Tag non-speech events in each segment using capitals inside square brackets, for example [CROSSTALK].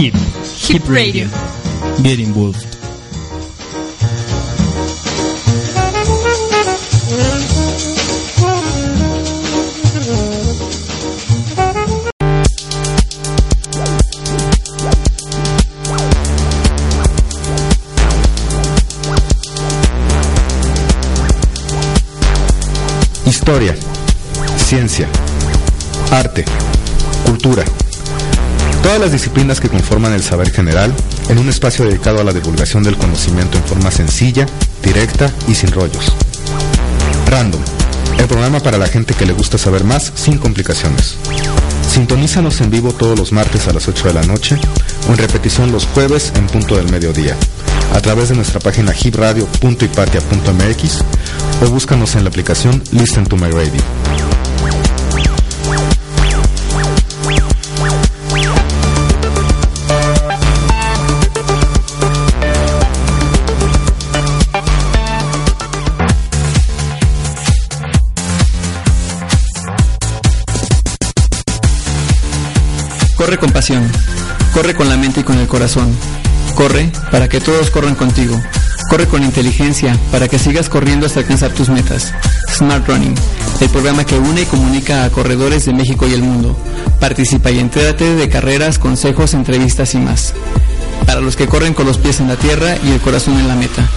Hip. Hip Radio. Get involved. Historia, ciencia, arte, cultura. Todas las disciplinas que conforman el saber general en un espacio dedicado a la divulgación del conocimiento en forma sencilla, directa y sin rollos. Random, el programa para la gente que le gusta saber más sin complicaciones. Sintonízanos en vivo todos los martes a las 8 de la noche o en repetición los jueves en punto del mediodía a través de nuestra página hipradio.ipatia.mx o búscanos en la aplicación Listen to My Radio. Corre con pasión. Corre con la mente y con el corazón. Corre para que todos corran contigo. Corre con inteligencia para que sigas corriendo hasta alcanzar tus metas. Smart Running, el programa que une y comunica a corredores de México y el mundo. Participa y entérate de carreras, consejos, entrevistas y más. Para los que corren con los pies en la tierra y el corazón en la meta.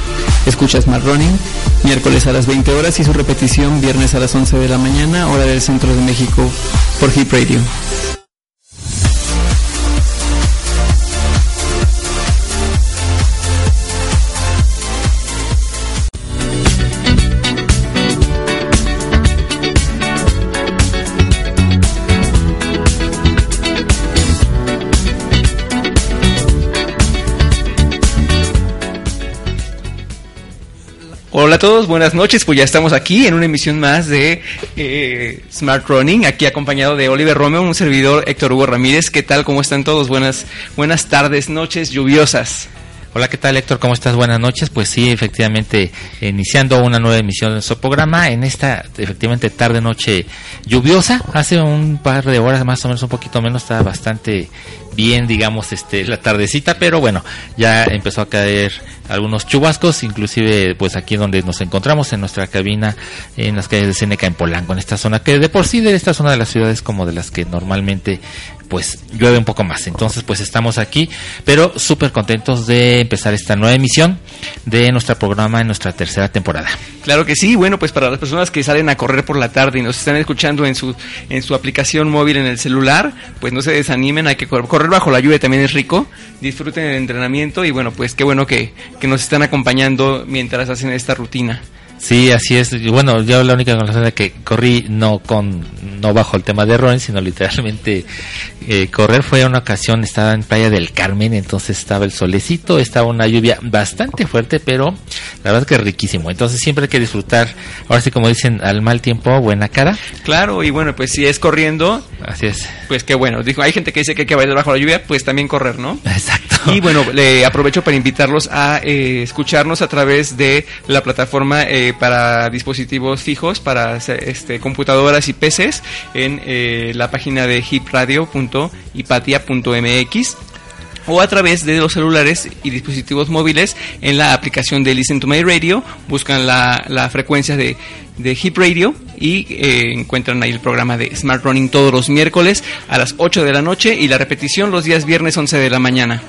Escucha Smart Running, miércoles a las 20 horas y su repetición viernes a las 11 de la mañana, hora del centro de México, por Hip Radio. Hola a todos, buenas noches. Pues ya estamos aquí en una emisión más de eh, Smart Running, aquí acompañado de Oliver Romeo, un servidor Héctor Hugo Ramírez. ¿Qué tal? ¿Cómo están todos? Buenas, buenas tardes, noches lluviosas. Hola, ¿qué tal Héctor? ¿Cómo estás? Buenas noches. Pues sí, efectivamente, iniciando una nueva emisión de nuestro programa en esta, efectivamente, tarde-noche lluviosa. Hace un par de horas, más o menos, un poquito menos, estaba bastante bien, digamos, este, la tardecita, pero bueno, ya empezó a caer algunos chubascos, inclusive pues aquí donde nos encontramos en nuestra cabina en las calles de Seneca en Polanco, en esta zona que de por sí de esta zona de la ciudad es como de las que normalmente pues llueve un poco más. Entonces pues estamos aquí, pero súper contentos de empezar esta nueva emisión de nuestro programa en nuestra tercera temporada. Claro que sí, bueno, pues para las personas que salen a correr por la tarde y nos están escuchando en su en su aplicación móvil en el celular, pues no se desanimen, hay que correr, correr bajo la lluvia también es rico, disfruten el entrenamiento y bueno, pues qué bueno que, que nos están acompañando mientras hacen esta rutina. Sí, así es. Y bueno, yo la única es que corrí no con no bajo el tema de running, sino literalmente eh, correr fue una ocasión estaba en Playa del Carmen, entonces estaba el solecito, estaba una lluvia bastante fuerte, pero la verdad que riquísimo. Entonces siempre hay que disfrutar, ahora sí como dicen, al mal tiempo buena cara. Claro, y bueno, pues si es corriendo, Así es. pues qué bueno. Dijo, hay gente que dice que hay que bailar bajo la lluvia, pues también correr, ¿no? [LAUGHS] Exacto. Y bueno, le aprovecho para invitarlos a eh, escucharnos a través de la plataforma eh, para dispositivos fijos, para este, computadoras y PCs, en eh, la página de hipradio.ipatia.mx o a través de los celulares y dispositivos móviles en la aplicación de Listen to My Radio, buscan la, la frecuencia de, de Hip Radio y eh, encuentran ahí el programa de Smart Running todos los miércoles a las 8 de la noche y la repetición los días viernes 11 de la mañana.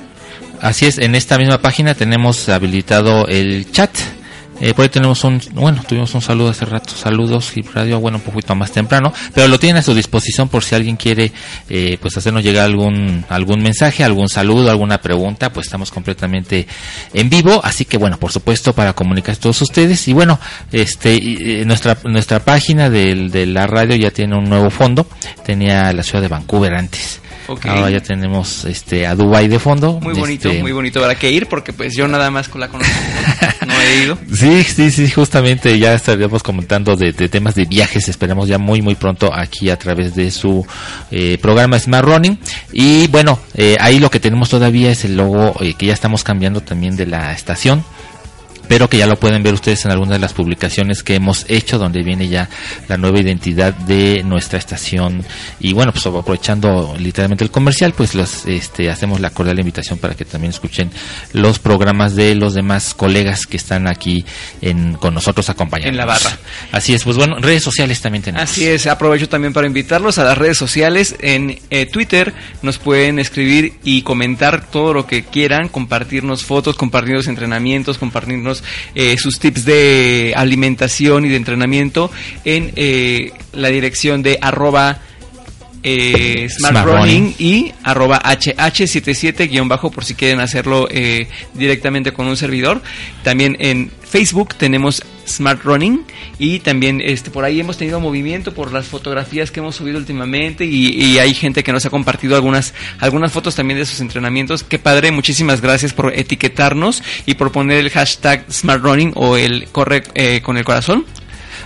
Así es, en esta misma página tenemos habilitado el chat. Eh, por ahí tenemos un, bueno, tuvimos un saludo hace rato, saludos y radio, bueno, un poquito más temprano, pero lo tienen a su disposición por si alguien quiere, eh, pues hacernos llegar algún, algún mensaje, algún saludo, alguna pregunta, pues estamos completamente en vivo, así que bueno, por supuesto para comunicar a todos ustedes. Y bueno, este, eh, nuestra, nuestra página del, de la radio ya tiene un nuevo fondo, tenía la ciudad de Vancouver antes. Ok. Ahora ya tenemos este a Dubai de fondo. Muy bonito, Este, muy bonito. Habrá que ir porque pues yo nada más con la conozco. [LAUGHS] no he ido. Sí, sí, sí, justamente ya estaríamos comentando de, de temas de viajes, esperamos ya muy, muy pronto aquí a través de su eh, programa Smart Running. Y bueno, eh, ahí lo que tenemos todavía es el logo eh, que ya estamos cambiando también de la estación pero que ya lo pueden ver ustedes en algunas de las publicaciones que hemos hecho donde viene ya la nueva identidad de nuestra estación y bueno pues aprovechando literalmente el comercial pues los este hacemos la cordial invitación para que también escuchen los programas de los demás colegas que están aquí en con nosotros acompañando En la barra. así es pues bueno redes sociales también tenemos Así es, aprovecho también para invitarlos a las redes sociales. En eh, Twitter nos pueden escribir y comentar todo lo que quieran, compartirnos fotos, compartirnos entrenamientos, compartirnos eh, sus tips de alimentación y de entrenamiento en eh, la dirección de arroba eh, Smart, Smart Running Running. y arroba HH77 guion bajo por si quieren hacerlo eh, directamente con un servidor. También en Facebook tenemos Smart Running y también este por ahí hemos tenido movimiento por las fotografías que hemos subido últimamente y, y hay gente que nos ha compartido algunas algunas fotos también de sus entrenamientos. Qué padre, muchísimas gracias por etiquetarnos y por poner el hashtag Smart Running o el corre eh, con el corazón.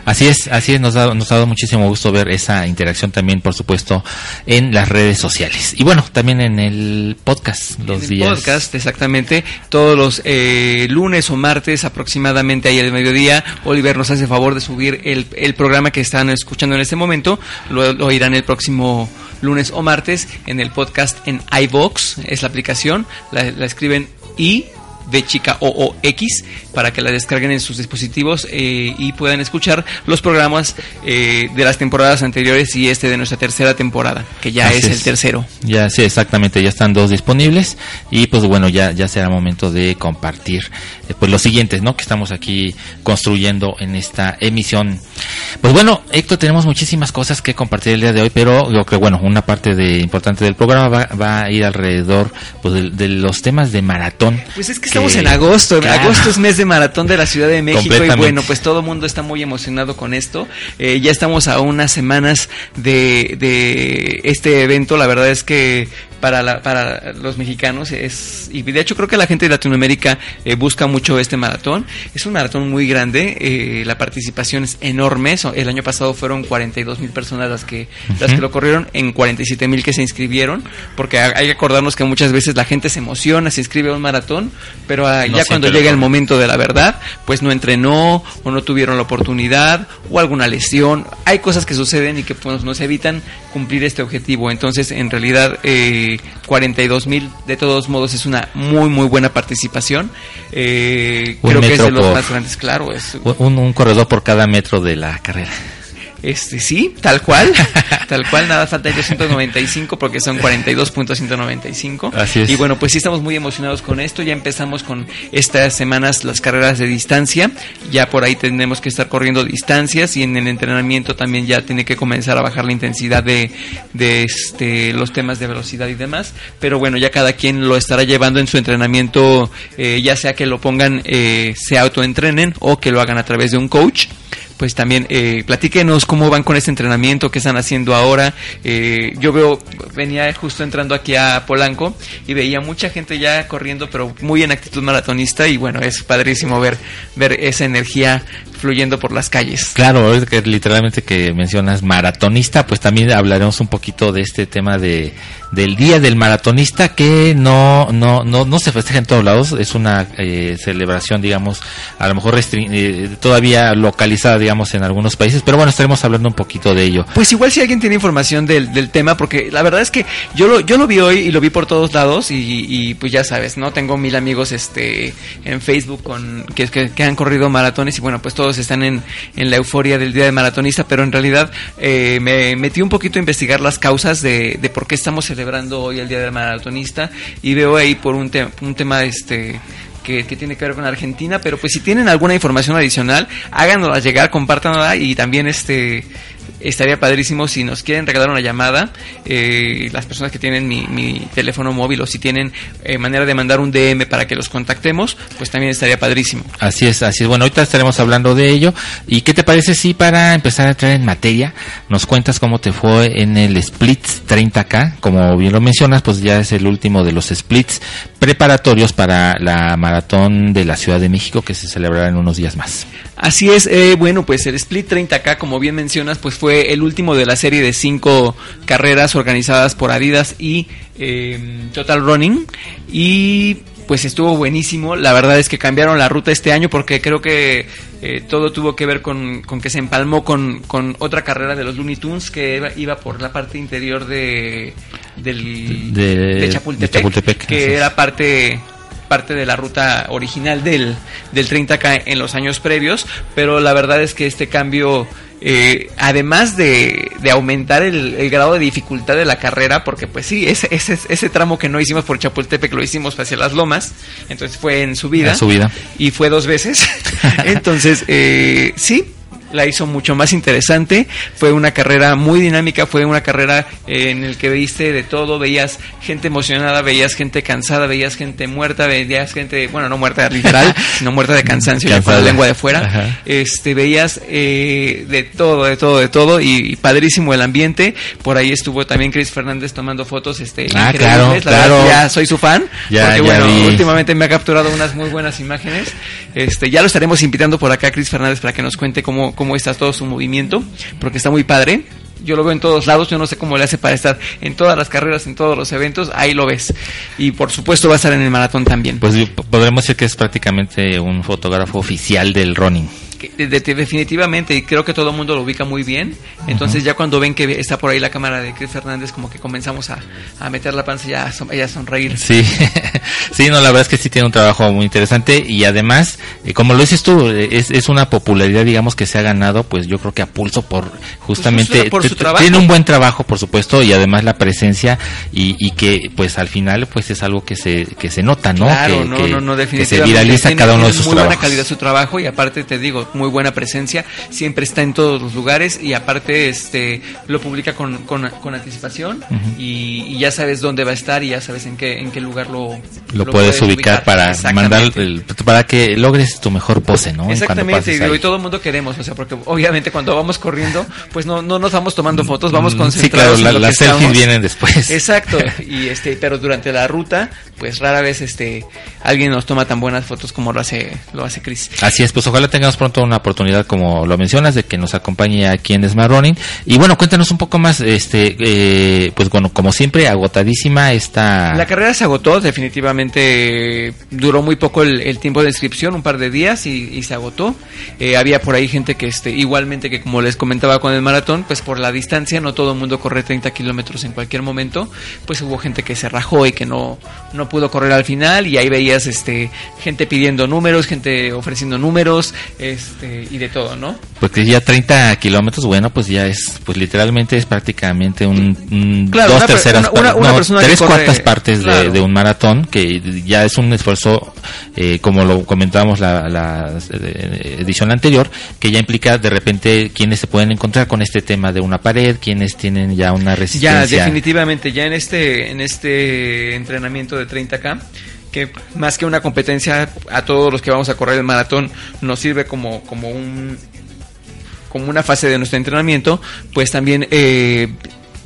Así es, así es, nos ha, nos ha dado muchísimo gusto ver esa interacción también, por supuesto, en las redes sociales. Y bueno, también en el podcast, los en el días. podcast, exactamente. Todos los eh, lunes o martes aproximadamente ahí al mediodía, Oliver nos hace favor de subir el, el programa que están escuchando en este momento. Lo, lo irán el próximo lunes o martes en el podcast en iVox, es la aplicación. La, la escriben I de chica o o X para que la descarguen en sus dispositivos eh, y puedan escuchar los programas eh, de las temporadas anteriores y este de nuestra tercera temporada, que ya es, el tercero. Ya, sí, exactamente, ya están dos disponibles y pues bueno, ya, ya será momento de compartir eh, pues los siguientes, ¿no? Que estamos aquí construyendo en esta emisión. Pues bueno, Héctor, tenemos muchísimas cosas que compartir el día de hoy, pero lo que bueno, una parte de importante del programa va, va a ir alrededor pues de, de los temas de maratón. Pues es que estamos en agosto. Claro. Agosto es mes de maratón de la Ciudad de México y bueno, pues todo el mundo está muy emocionado con esto. Eh, ya estamos a unas semanas de, de este evento. La verdad es que para, la- para los mexicanos es y de hecho creo que la gente de Latinoamérica eh, busca mucho este maratón. Es un maratón muy grande. eh, la participación es enorme. El año pasado fueron 42 mil personas las que las que lo corrieron en 47 mil que se inscribieron porque ha- hay que acordarnos que muchas veces la gente se emociona, se inscribe a un maratón, pero ah, No ya cuando llega el momento de la verdad, pues no entrenó o no tuvieron la oportunidad o alguna lesión. Hay cosas que suceden y que pues, nos evitan cumplir este objetivo. Entonces, en realidad, eh, 42 mil de todos modos es una muy, muy buena participación. Eh, creo que es de los por- más grandes, claro. Es, Un, un corredor por cada metro de la carrera. Este sí, tal cual, [LAUGHS] tal cual, nada falta de 195 porque son 42.195. Así es. Y bueno, pues sí estamos muy emocionados con esto, ya empezamos con estas semanas las carreras de distancia, ya por ahí tenemos que estar corriendo distancias y en el entrenamiento también ya tiene que comenzar a bajar la intensidad de, de este, los temas de velocidad y demás, pero bueno, ya cada quien lo estará llevando en su entrenamiento, eh, ya sea que lo pongan, eh, se autoentrenen o que lo hagan a través de un coach pues también eh, platíquenos cómo van con este entrenamiento, qué están haciendo ahora. Eh, yo veo, venía justo entrando aquí a Polanco y veía mucha gente ya corriendo, pero muy en actitud maratonista y bueno, es padrísimo ver, ver esa energía fluyendo por las calles. Claro, ahorita que literalmente que mencionas maratonista, pues también hablaremos un poquito de este tema de del día del maratonista que no no no no se festeja en todos lados, es una eh, celebración, digamos, a lo mejor restri- eh, todavía localizada, digamos, en algunos países, pero bueno, estaremos hablando un poquito de ello. Pues igual si alguien tiene información del, del tema, porque la verdad es que yo lo, yo lo vi hoy y lo vi por todos lados y, y, pues ya sabes, ¿no? Tengo mil amigos este en Facebook con que, que, que han corrido maratones y bueno, pues todos están en, en la euforia del día de maratonista, pero en realidad eh, me metí un poquito a investigar las causas de, de por qué estamos celebrando hoy el día del maratonista y veo ahí por un, te- un tema este que, que tiene que ver con Argentina, pero pues si tienen alguna información adicional, háganosla llegar, compártanla y también este estaría padrísimo si nos quieren regalar una llamada, eh, las personas que tienen mi, mi teléfono móvil o si tienen eh, manera de mandar un DM para que los contactemos, pues también estaría padrísimo. Así es, así es. Bueno, ahorita estaremos hablando de ello. ¿Y qué te parece si para empezar a entrar en materia nos cuentas cómo te fue en el Split 30K? Como bien lo mencionas, pues ya es el último de los splits preparatorios para la maratón de la Ciudad de México que se celebrará en unos días más. Así es, eh, bueno, pues el Split 30K, como bien mencionas, pues fue el último de la serie de cinco carreras organizadas por Adidas y eh, Total Running. Y pues estuvo buenísimo. La verdad es que cambiaron la ruta este año porque creo que eh, todo tuvo que ver con, con que se empalmó con, con, otra carrera de los Looney Tunes que iba, iba por la parte interior de, del, de, de Chapultepec, de Chapultepec, que era parte parte de la ruta original del, del 30K en los años previos, pero la verdad es que este cambio, eh, además de, de aumentar el, el, grado de dificultad de la carrera, porque pues sí, ese, ese, ese tramo que no hicimos por Chapultepec lo hicimos hacia las lomas, entonces fue en subida, en subida. y fue dos veces, [LAUGHS] entonces eh, sí, la hizo mucho más interesante. Fue una carrera muy dinámica, fue una carrera eh, en el que viste de todo, veías gente emocionada, veías gente cansada, veías gente muerta, veías gente, bueno, no muerta [LAUGHS] literal, sino muerta de cansancio, con la lengua de fuera. Ajá. Este, veías eh, de todo, de todo, de todo y, y, padrísimo el ambiente. Por ahí estuvo también Chris Fernández tomando fotos, este, ah, claro, la claro. Verdad, ya soy su fan, ya, porque ya bueno, vi. últimamente me ha capturado unas muy buenas imágenes. Este, ya lo estaremos invitando por acá Chris Fernández para que nos cuente cómo cómo está todo su movimiento, porque está muy padre. Yo lo veo en todos lados, yo no sé cómo le hace para estar en todas las carreras, en todos los eventos, ahí lo ves. Y por supuesto va a estar en el maratón también. Pues podremos decir que es prácticamente un fotógrafo oficial del running. De, de, definitivamente, y creo que todo el mundo lo ubica muy bien. Entonces, uh -huh. ya cuando ven que está por ahí la cámara de Chris Fernández, como que comenzamos a, a meter la panza y a, a, sonreír. Sí, [LAUGHS] sí, no, la verdad es que sí tiene un trabajo muy interesante y además, eh, como lo dices tú, es, es, una popularidad, digamos, que se ha ganado, pues yo creo que a pulso por justamente. Pues por su trabajo. Tiene un buen trabajo, por supuesto, y además la presencia y, y, que, pues al final, pues es algo que se, que se nota, ¿no? Claro, que, no, que, no, no, que se viraliza cada uno de sus muy trabajos. buena calidad su trabajo y aparte te digo, muy buena presencia, siempre está en todos los lugares y aparte este lo publica con, con, con anticipación uh -huh. y, y, ya sabes dónde va a estar y ya sabes en qué en qué lugar lo lo, lo puedes, puedes, ubicar, para mandar el, para que logres tu mejor pose, ¿no? Exactamente, y, y todo el mundo queremos, o sea, porque obviamente cuando vamos corriendo, pues no, no nos vamos tomando fotos, vamos concentrados. Sí, claro, la, las selfies vienen después. Exacto, [LAUGHS] y este, pero durante la ruta, pues rara vez este alguien nos toma tan buenas fotos como lo hace lo hace Chris. Así es, pues ojalá tengamos pronto una oportunidad como lo mencionas de que nos acompañe aquí en Smart Running y bueno, cuéntanos un poco más este eh, pues bueno, como siempre agotadísima esta La carrera se agotó, definitivamente duró muy poco el, tiempo de inscripción, un par de días y, y se agotó. Eh, había por ahí gente que este igualmente que como les comentaba con el maratón, pues por la distancia no todo el mundo corre 30 kilómetros en cualquier momento, pues hubo gente que se rajó y que no no pudo correr al final y ahí veías este gente pidiendo números, gente ofreciendo números, este y de todo, ¿no? Porque ya 30 kilómetros, bueno, pues ya es, pues literalmente es prácticamente un, un claro, dos una, terceras una, una, partes, no, tres corre, cuartas partes claro. de, de, un maratón que ya es un esfuerzo, eh, como lo comentábamos la, la eh, edición anterior, que ya implica de repente quienes se pueden encontrar con este tema de una pared, quienes tienen ya una resistencia. Ya, definitivamente, ya en este, en este entrenamiento de 30K, que más que una competencia a todos los que vamos a correr el maratón nos sirve como, como un como una fase de nuestro entrenamiento, pues también eh,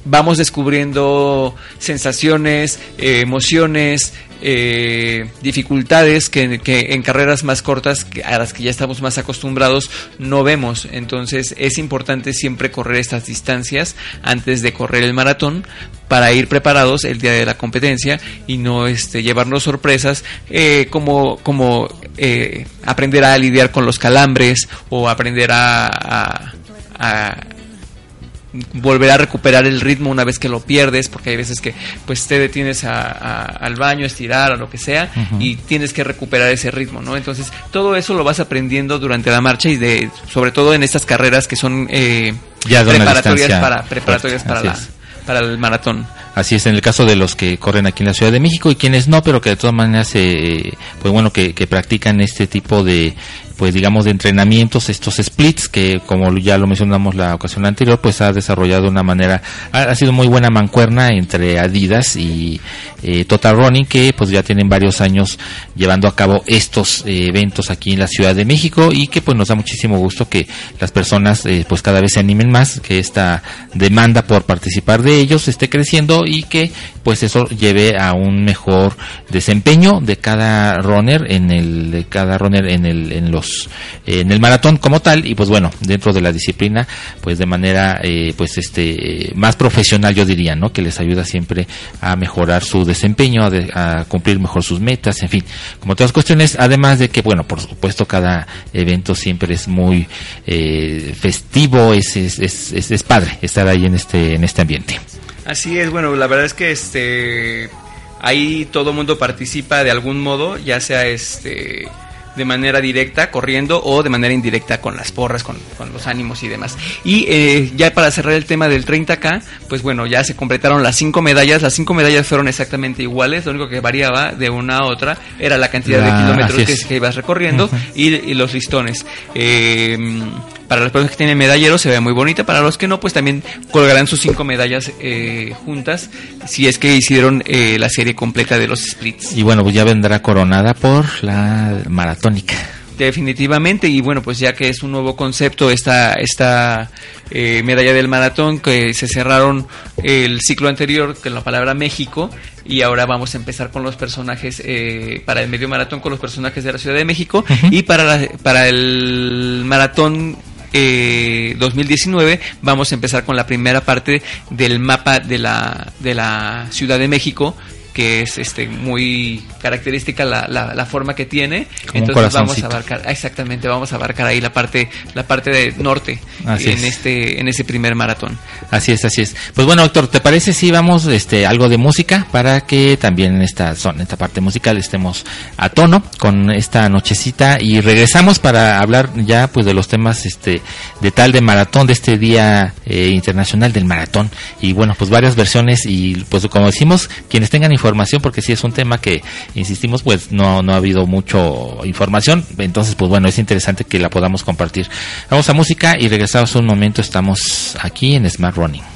vamos descubriendo sensaciones, eh, emociones, eh, dificultades que, en carreras más cortas a las que ya estamos más acostumbrados no vemos. Entonces es importante siempre correr estas distancias antes de correr el maratón para ir preparados el día de la competencia y no este, llevarnos sorpresas eh, como, como eh, aprender a lidiar con los calambres o aprender a volver a recuperar el ritmo una vez que lo pierdes, porque hay veces que pues te detienes a, a, al baño, estirar o lo que sea, uh -huh. y tienes que recuperar ese ritmo, ¿no? Entonces, todo eso lo vas aprendiendo durante la marcha y de, sobre todo en estas carreras que son eh, ya preparatorias para, preparatorias para la, para el maratón. Así es, en el caso de los que corren aquí en la Ciudad de México y quienes no, pero que de todas maneras, eh, pues bueno, que, que practican este tipo de, pues digamos de entrenamientos estos splits que como ya lo mencionamos la ocasión anterior pues ha desarrollado de una manera ha, sido muy buena mancuerna entre Adidas y eh, Total Running que pues ya tienen varios años llevando a cabo estos eh, eventos aquí en la Ciudad de México y que pues nos da muchísimo gusto que las personas eh, pues cada vez se animen más que esta demanda por participar de ellos esté creciendo y que pues eso lleve a un mejor desempeño de cada runner en el de cada runner en el en los en el maratón como tal y pues bueno dentro de la disciplina pues de manera eh, pues este más profesional yo diría no que les ayuda siempre a mejorar su desempeño a, cumplir mejor sus metas en fin como todas cuestiones además de que bueno por supuesto cada evento siempre es muy eh, festivo es es, es, es- es padre estar ahí en este en este ambiente. Así es, bueno, la verdad es que este ahí todo mundo participa de algún modo, ya sea este de manera directa, corriendo, o de manera indirecta con las porras, con, con los ánimos y demás. Y eh, ya para cerrar el tema del 30K, pues bueno, ya se completaron las cinco medallas. Las cinco medallas fueron exactamente iguales, lo único que variaba de una a otra era la cantidad La- de kilómetros así que, que ibas recorriendo y, y los listones. Eh, para las personas que tienen medallero se ve muy bonita, para los que no, pues también colgarán sus cinco medallas eh, juntas, si es que hicieron eh, la serie completa de los splits. y bueno pues ya vendrá coronada por la Definitivamente, y bueno, pues ya que es un nuevo concepto esta, esta eh, medalla del maratón, que se cerraron el ciclo anterior con la palabra México, y ahora vamos a empezar con los personajes, eh, para el medio maratón con los personajes de la Ciudad de México, y para, la- para el maratón eh, 2019 vamos a empezar con la primera parte del mapa de la, de la Ciudad de México que es este muy característica la, la, la forma que tiene Como entonces vamos a abarcar exactamente vamos a abarcar ahí la parte la parte de norte Así en es. este en ese primer maratón Así es, así es. Pues bueno, Héctor, ¿te parece si vamos este algo de música para que también en esta zona, en esta parte musical estemos a tono con esta nochecita y regresamos para hablar ya pues de los temas este de tal de maratón de este día eh, internacional del maratón y bueno, pues varias versiones y pues como decimos, quienes tengan información porque si es un tema que insistimos pues no no ha habido mucho información, entonces pues bueno, es interesante que la podamos compartir. Vamos a música y regresamos un momento, estamos aquí en Smart Running.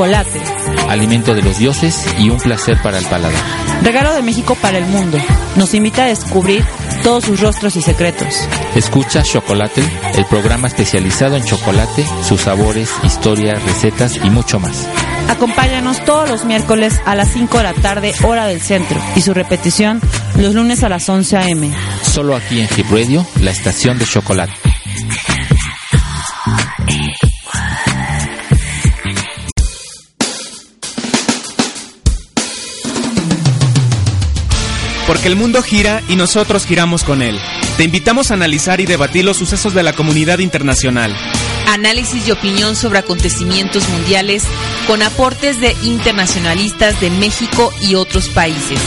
Chocolate. Alimento de los dioses y un placer para el paladar. Regalo de México para el mundo. Nos invita a descubrir todos sus rostros y secretos. Escucha Chocolate, el programa especializado en chocolate, sus sabores, historia, recetas y mucho más. Acompáñanos todos los miércoles a las 5 de la tarde, hora del centro, y su repetición los lunes a las 11 a.m. Solo aquí en Hip Radio, la estación de chocolate. Porque el mundo gira y nosotros giramos con él. Te invitamos a analizar y debatir los sucesos de la comunidad internacional. Análisis y opinión sobre acontecimientos mundiales con aportes de internacionalistas de México y otros países.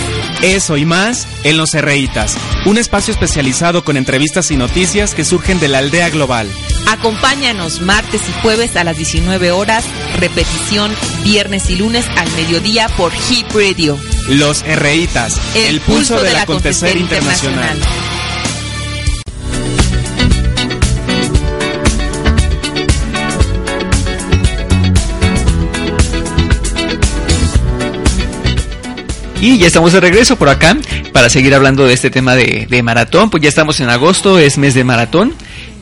Eso y más en Los Herreitas, un espacio especializado con entrevistas y noticias que surgen de la aldea global. Acompáñanos martes y jueves a las 19 horas, repetición viernes y lunes al mediodía por Hip Radio. Los Herreitas, el, pulso, del, acontecer, internacional. Y ya estamos de regreso por acá para seguir hablando de este tema de, de maratón. Pues ya estamos en agosto, es mes de maratón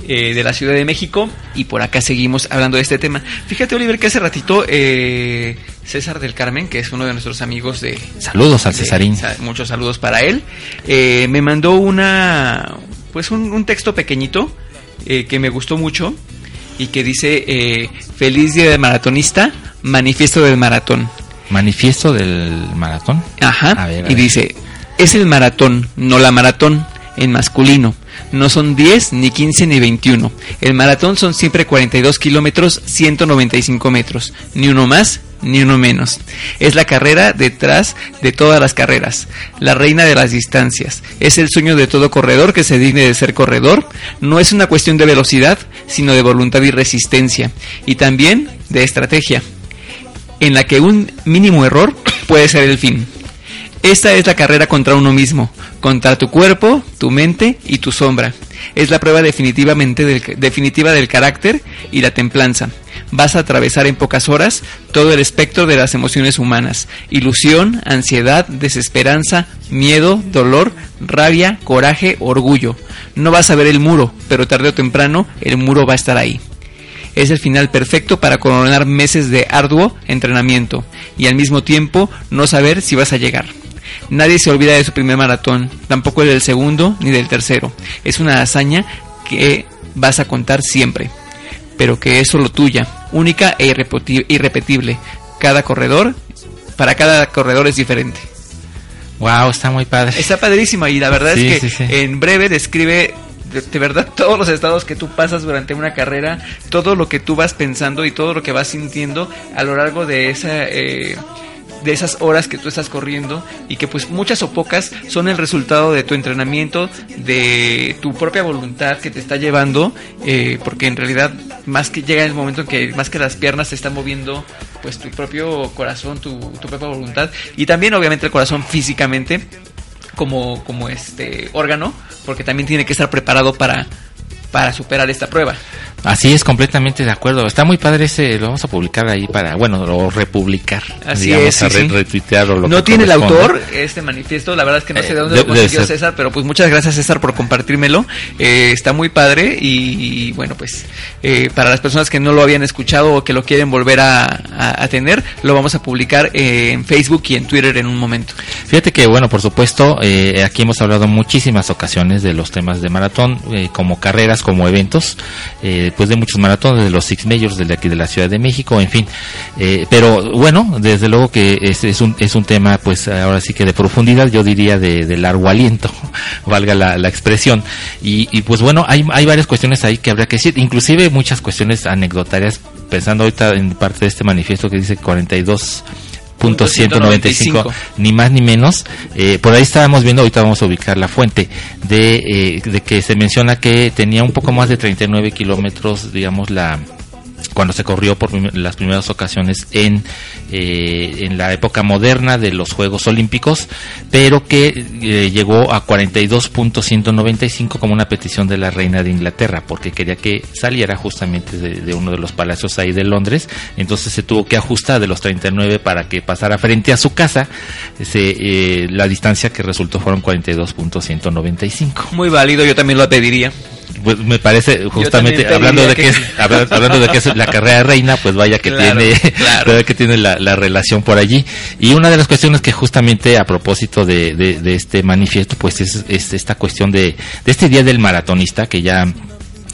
eh, de la Ciudad de México y por acá seguimos hablando de este tema. Fíjate Oliver que hace ratito eh, César del Carmen, que es uno de nuestros amigos de... Saludos al Cesarín. muchos saludos para él. Eh, me mandó una... pues un, un texto pequeñito eh, que me gustó mucho y que dice eh, Feliz Día de Maratonista, Manifiesto del Maratón. Manifiesto del maratón. Ajá. A ver, a y ver. dice, es el maratón, no la maratón, en masculino. No son 10, ni 15, ni 21. El maratón son siempre 42 kilómetros, 195 metros. Ni uno más, ni uno menos. Es la carrera detrás de todas las carreras. La reina de las distancias. Es el sueño de todo corredor que se digne de ser corredor. No es una cuestión de velocidad, sino de voluntad y resistencia. Y también de estrategia en la que un mínimo error puede ser el fin. Esta es la carrera contra uno mismo, contra tu cuerpo, tu mente y tu sombra. Es la prueba definitivamente definitiva del carácter y la templanza. Vas a atravesar en pocas horas todo el espectro de las emociones humanas. Ilusión, ansiedad, desesperanza, miedo, dolor, rabia, coraje, orgullo. No vas a ver el muro, pero tarde o temprano el muro va a estar ahí es el final perfecto para coronar meses de arduo entrenamiento y al mismo tiempo no saber si vas a llegar. Nadie se olvida de su primer maratón, tampoco el del segundo ni del tercero. Es una hazaña que vas a contar siempre, pero que es solo tuya, única e irrepeti- irrepetible. Cada corredor, para cada corredor es diferente. Wow, está muy padre. Está padrísima y la verdad Sí, es que sí, sí. en breve describe de, de verdad [LAUGHS] todos los estados que tú pasas durante una carrera, todo lo que tú vas pensando y todo lo que vas sintiendo a lo largo de esa eh, de esas horas que tú estás corriendo y que pues muchas o pocas son el resultado de tu entrenamiento, de tu propia voluntad que te está llevando, eh, porque en realidad más que llega el momento en que más que las piernas se están moviendo, pues tu propio corazón, tu, tu propia voluntad y también obviamente el corazón físicamente como, como este órgano, porque también tiene que estar preparado para, para superar esta prueba. Así es, completamente de acuerdo. Está muy padre ese, lo vamos a publicar ahí para, bueno, o republicar. Así digamos, es, a sí, re- sí. retuitear o lo no que tiene el autor este manifiesto, la verdad es que no sé Eh, de dónde debe- lo consiguió. César, pero pues muchas gracias César por compartírmelo. Eh, está muy padre y, y, bueno, pues eh, para las personas que no lo habían escuchado o que lo quieren volver a, a- a tener, lo vamos a publicar eh, en Facebook y en Twitter en un momento. Fíjate que, bueno, por supuesto, eh, aquí hemos hablado muchísimas ocasiones de los temas de maratón, eh, como carreras, como eventos, eh, pues de muchos maratones, de los Six Majors, de aquí de la Ciudad de México, en fin. Eh, pero bueno, desde luego que es, es, un, es un tema, pues ahora sí que de profundidad, yo diría de, de largo aliento, [LAUGHS] valga la, la expresión. Y, y pues bueno, hay, hay varias cuestiones ahí que habría que decir, inclusive muchas cuestiones anecdotarias, pensando ahorita en parte de este manifiesto que dice 42 punto 195 ni más ni menos. Eh, por ahí estábamos viendo ahorita vamos a ubicar la fuente de, eh, de que se menciona que tenía un poco más de 39 kilómetros digamos la cuando se corrió por las primeras ocasiones en, eh, en la época moderna de los Juegos Olímpicos, pero que eh, llegó a 42.195 como una petición de la reina de Inglaterra, porque quería que saliera justamente de, de uno de los palacios ahí de Londres, entonces se tuvo que ajustar de los 39 para que pasara frente a su casa, se, eh, la distancia que resultó fueron 42.195. Muy válido, yo también lo pediría. Pues me parece justamente hablando de que, es, habla- hablando de que es la carrera de reina, pues vaya que Claro, tiene claro. vaya que tiene la, la relación por allí. Y una de las cuestiones que justamente a propósito de, de- de este manifiesto, pues es, es esta cuestión de, de este día del maratonista que ya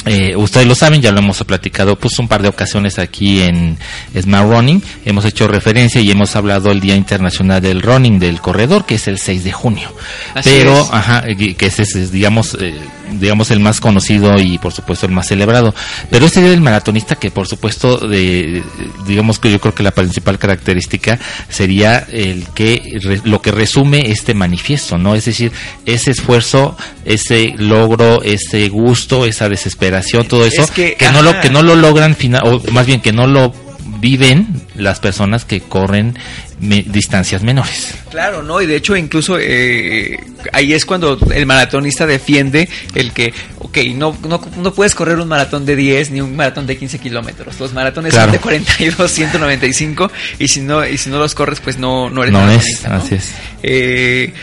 eh, ustedes lo saben, ya lo hemos platicado pues un par de ocasiones aquí en Smart Running. Hemos hecho referencia y hemos hablado el Día Internacional del Running del Corredor, que es el 6 de junio. Así Pero, es. ajá, que ese es, digamos, eh, digamos el más conocido y por supuesto el más celebrado. Pero este día del maratonista, que por supuesto, de, digamos que yo creo que la principal característica sería el que re- lo que resume este manifiesto, ¿no? Es decir, ese esfuerzo, ese logro, ese gusto, esa desesperación, todo eso, Es que, no lo que no lo logran fina- o más bien que no lo viven las personas que corren me- distancias menores. Claro, ¿no? Y de hecho incluso eh, ahí es cuando el maratonista defiende el que, ok, no, no, no puedes correr un maratón de 10 ni un maratón de 15 kilómetros. Los maratones Claro. son de 42, 195 y si no, y si no los corres pues no, no eres No es, maratonista, ¿no? así es. Eh,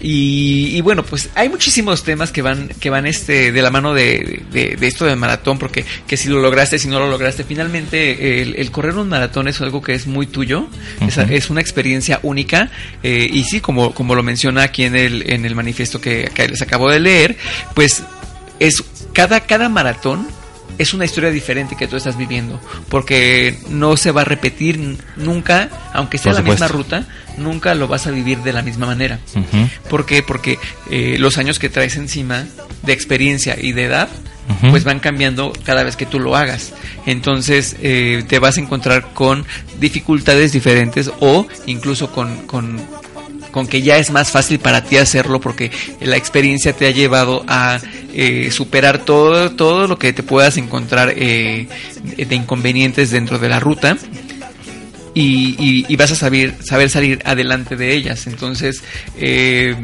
y, y bueno, pues hay muchísimos temas que van que van este de la mano de, de- de esto del maratón, porque que si lo lograste, si no lo lograste, finalmente el, el correr un maratón es algo que es muy tuyo, es una experiencia única eh, y sí, como, como lo menciona aquí en el, en el manifiesto que, que les acabo de leer, pues es cada, cada maratón es una historia diferente que tú estás viviendo, porque no se va a repetir nunca, aunque sea la misma ruta, nunca lo vas a vivir de la misma manera. Ujú. ¿Por qué? Porque eh, los años que traes encima de experiencia y de edad, pues van cambiando cada vez que tú lo hagas. Entonces eh, te vas a encontrar con dificultades diferentes o incluso con, con, con que ya es más fácil para ti hacerlo porque la experiencia te ha llevado a eh, superar todo, todo lo que te puedas encontrar eh, de inconvenientes dentro de la ruta y, y- vas a saber, saber salir adelante de ellas. Entonces, eh,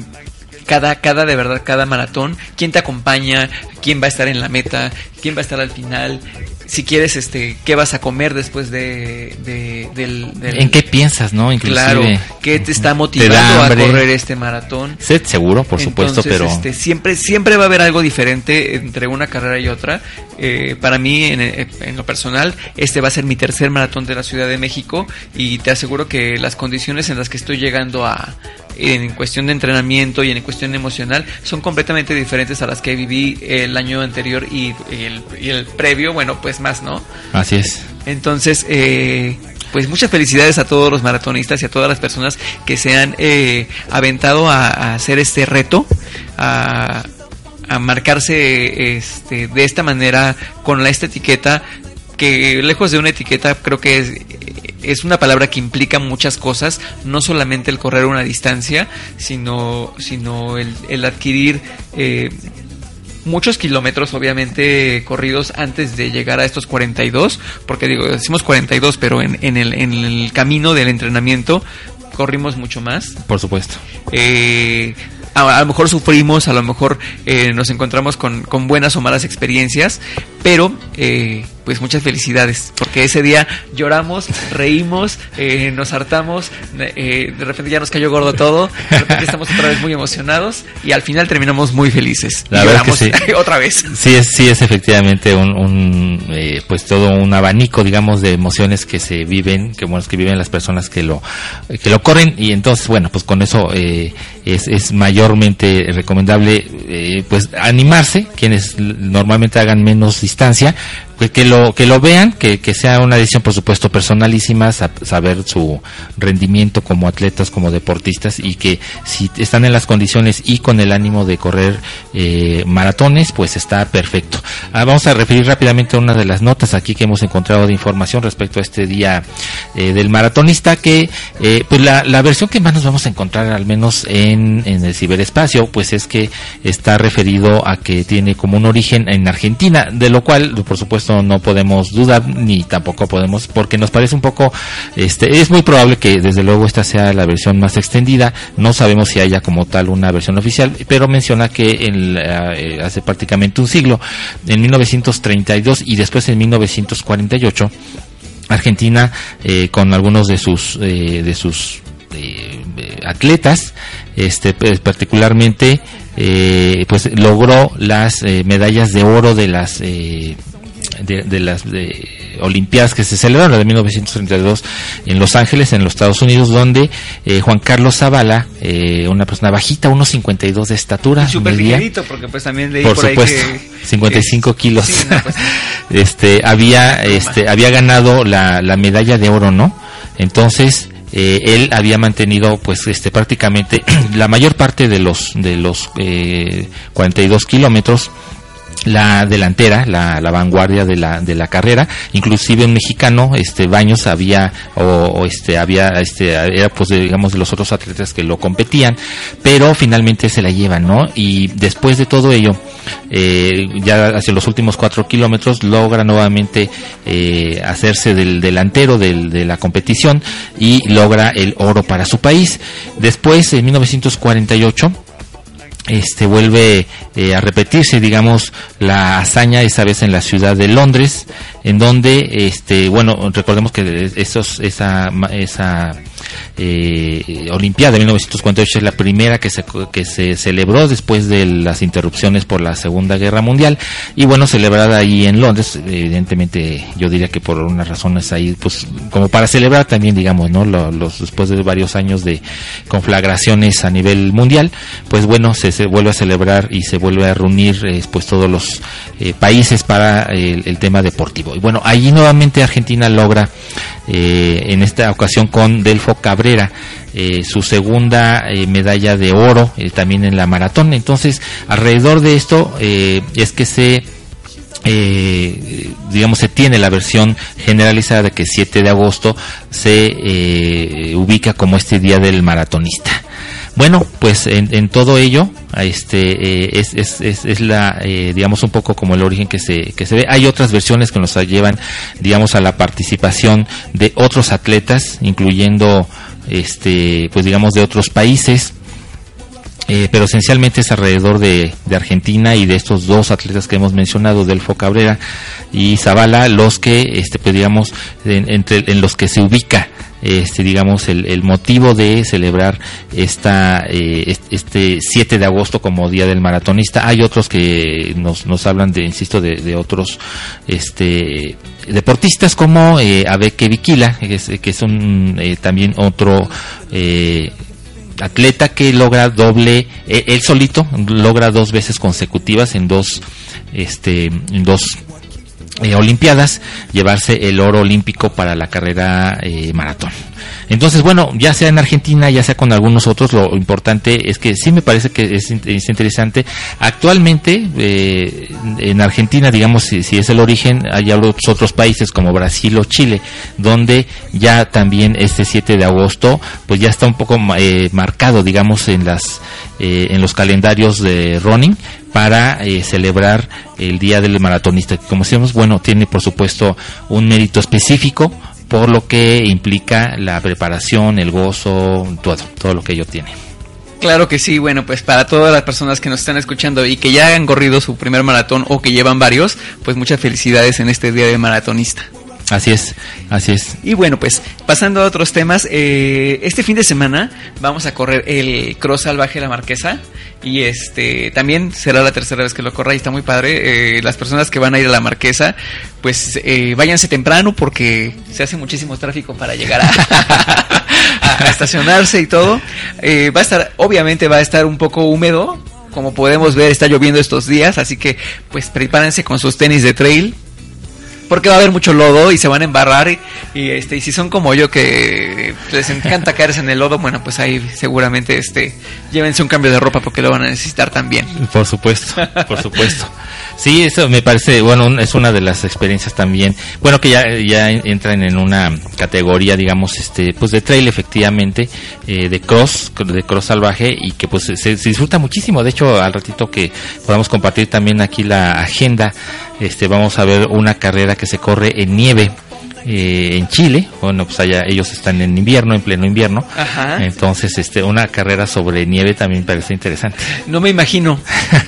cada, cada de verdad, cada maratón, quién te acompaña, quién va a estar en la meta, quién va a estar al final, si quieres, este, qué vas a comer después de, de- del, del- ¿En qué piensas, no? Inclusive. Claro, qué te está motivando a correr este maratón. Sí, seguro, por supuesto, Entonces, pero este, siempre, siempre va a haber algo diferente entre una carrera y otra. Eh, para mí, en, en lo personal, este va a ser mi tercer maratón de la Ciudad de México y te aseguro que las condiciones en las que estoy llegando a en cuestión de entrenamiento y en cuestión emocional son completamente diferentes a las que viví el año anterior y el, y el previo, bueno, pues más, ¿no? así es. Entonces, eh, pues muchas felicidades a todos los maratonistas y a todas las personas que se han eh, aventado a, a hacer este reto, a, a marcarse este, de esta manera con la, esta etiqueta que lejos de una etiqueta creo que es, es una palabra que implica muchas cosas, no solamente el correr una distancia, sino, sino el, el adquirir eh, muchos kilómetros obviamente corridos antes de llegar a estos 42, porque digo, decimos 42, pero en, en, el, en el camino del entrenamiento corrimos mucho más. Por supuesto. Eh, a, a lo mejor sufrimos, a lo mejor eh, nos encontramos con, con buenas o malas experiencias, pero eh, pues muchas felicidades, porque ese día lloramos, reímos, eh, nos hartamos, eh, de repente ya nos cayó gordo todo, de repente [LAUGHS] estamos otra vez muy emocionados y al final terminamos muy felices. La y verdad que lloramos sí. [LAUGHS] otra vez. Sí es, sí es efectivamente un, un, eh, pues todo un abanico, digamos, de emociones que se viven, que bueno, que viven las personas que lo, que lo corren y entonces, bueno, pues con eso eh, es, es mayormente recomendable, eh, pues animarse, quienes normalmente hagan menos distancia, que lo que lo vean, que, que sea una decisión por supuesto personalísima, sa- saber su rendimiento como atletas, como deportistas y que si están en las condiciones y con el ánimo de correr eh, maratones, pues está perfecto. Ah, vamos a referir rápidamente a una de las notas aquí que hemos encontrado de información respecto a este día eh, del maratonista, que eh, pues la, la versión que más nos vamos a encontrar al menos en, en el ciberespacio, pues es que está referido a que tiene como un origen en Argentina, de lo cual, por supuesto, no podemos dudar ni tampoco podemos porque nos parece un poco este es muy probable que desde luego esta sea la versión más extendida. No sabemos si haya como tal una versión oficial pero menciona que en, eh, hace prácticamente un siglo en 1932 y después en 1948 Argentina eh, con algunos de sus eh, de sus eh, atletas este particularmente pues logró las medallas de oro de las de, de las de Olimpiadas que se celebraron en 1932 en Los Ángeles, en los Estados Unidos, donde eh, Juan Carlos Zavala, eh, una persona bajita, unos 52 de estatura, súper ligerito, porque pues también leí por, por, ahí supuesto, que... 55 que- kilos. sí, no, pues, [LAUGHS] este había este había ganado la, la medalla de oro, ¿no? Entonces eh, él había mantenido pues este prácticamente [CLEARS THROAT] la mayor parte de los de los eh, 42 kilómetros la delantera, la, la vanguardia de la, de la carrera, inclusive un mexicano, este Baños había o, o, este había este era pues digamos de los otros atletas que lo competían, pero finalmente se la llevan, ¿no? Y después de todo ello, eh, ya hacia los últimos cuatro kilómetros logra nuevamente eh, hacerse del delantero del, de la competición y logra el oro para su país. Después, en 1948 este vuelve eh, a repetirse digamos la hazaña esa vez en la ciudad de Londres en donde este bueno recordemos que esos esa esa eh, Olimpiada de 1948 es la primera que se que se celebró después de las interrupciones por la Segunda Guerra Mundial y bueno celebrada ahí en Londres evidentemente yo diría que por unas razones ahí pues como para celebrar también digamos no Lo- los después de varios años de conflagraciones a nivel mundial pues bueno se, se vuelve a celebrar y se vuelve a reunir eh, pues todos los eh, países para el, tema deportivo. Y bueno allí nuevamente Argentina logra eh, en esta ocasión con Delfo Cabrera eh, su segunda medalla de oro también en la maratón. Entonces alrededor de esto es que se digamos se tiene la versión generalizada de que 7 de agosto se eh, ubica como este día del maratonista bueno pues en, en todo ello este eh, es, es, la eh, digamos un poco como el origen que se que se ve. Hay otras versiones que nos llevan digamos a la participación de otros atletas incluyendo este pues digamos de otros países. Eh, pero esencialmente es alrededor de, Argentina y de estos dos atletas que hemos mencionado, Delfo Cabrera y Zavala, los que, este, pues digamos, en, entre, en los que se ubica, este, digamos, el, el motivo de celebrar esta, eh, est- este 7 de agosto como Día del Maratonista. Hay otros que nos, nos hablan de, insisto, de, otros, este, deportistas como eh, Abeke Viquila, que es, que es un, eh, también otro, eh, atleta que logra doble, eh, él solito logra dos veces consecutivas en dos, este, en dos eh, Olimpiadas llevarse el oro olímpico para la carrera eh, maratón. Entonces, bueno, ya sea en Argentina, ya sea con algunos otros, lo importante es que sí me parece que es, in- es interesante. Actualmente, eh, en Argentina, digamos, si, si es el origen, hay otros, otros países como Brasil o Chile, donde ya también este 7 de agosto, pues ya está un poco eh, marcado, digamos, en las eh, en los calendarios de running para eh, celebrar el Día del Maratonista, que como decíamos, bueno, tiene por supuesto un mérito específico por lo que implica la preparación, el gozo, todo, todo lo que ello tiene. Claro que sí, bueno, pues para todas las personas que nos están escuchando y que ya han corrido su primer maratón o que llevan varios, pues muchas felicidades en este día de maratonista. Así es, así es. Y bueno, pues pasando a otros temas, eh, este fin de semana vamos a correr el Cross Salvaje La Marquesa y este también será la tercera vez que lo corra y está muy padre. Eh, las personas que van a ir a La Marquesa, pues eh, váyanse temprano porque se hace muchísimo tráfico para llegar a, [LAUGHS] a estacionarse y todo. Eh, va a estar, obviamente va a estar un poco húmedo. Como podemos ver, está lloviendo estos días, así que pues prepárense con sus tenis de trail, porque va a haber mucho lodo y se van a embarrar y, este y si son como yo que les encanta caerse en el lodo, bueno, pues ahí seguramente este llévense un cambio de ropa porque lo van a necesitar también. Por supuesto, por supuesto. Sí, eso me parece, bueno, es una de las experiencias también, bueno, que ya, ya entran en una categoría, digamos, este, pues de trail efectivamente, eh, de cross, de cross salvaje y que pues se, se, disfruta muchísimo. De hecho, al ratito que podamos compartir también aquí la agenda, este, vamos a ver una carrera que se corre en nieve eh, en Chile. Bueno, pues allá ellos están en invierno, en pleno invierno. Ajá. Entonces, este, una carrera sobre nieve también parece interesante. No me imagino,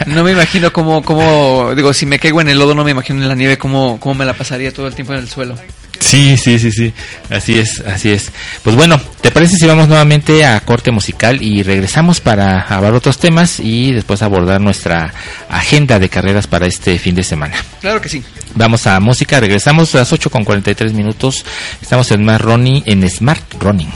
no me imagino cómo, cómo, digo, si me caigo en el lodo, no me imagino en la nieve cómo, cómo me la pasaría todo el tiempo en el suelo. Sí, sí, sí, sí. Así es, así es. Pues bueno, ¿te parece si vamos nuevamente a corte musical y regresamos para hablar otros temas y después abordar nuestra agenda de carreras para este fin de semana? Claro que sí. Vamos a música, regresamos a las 8 con 43 minutos. Estamos en Smart Running, en Smart Running.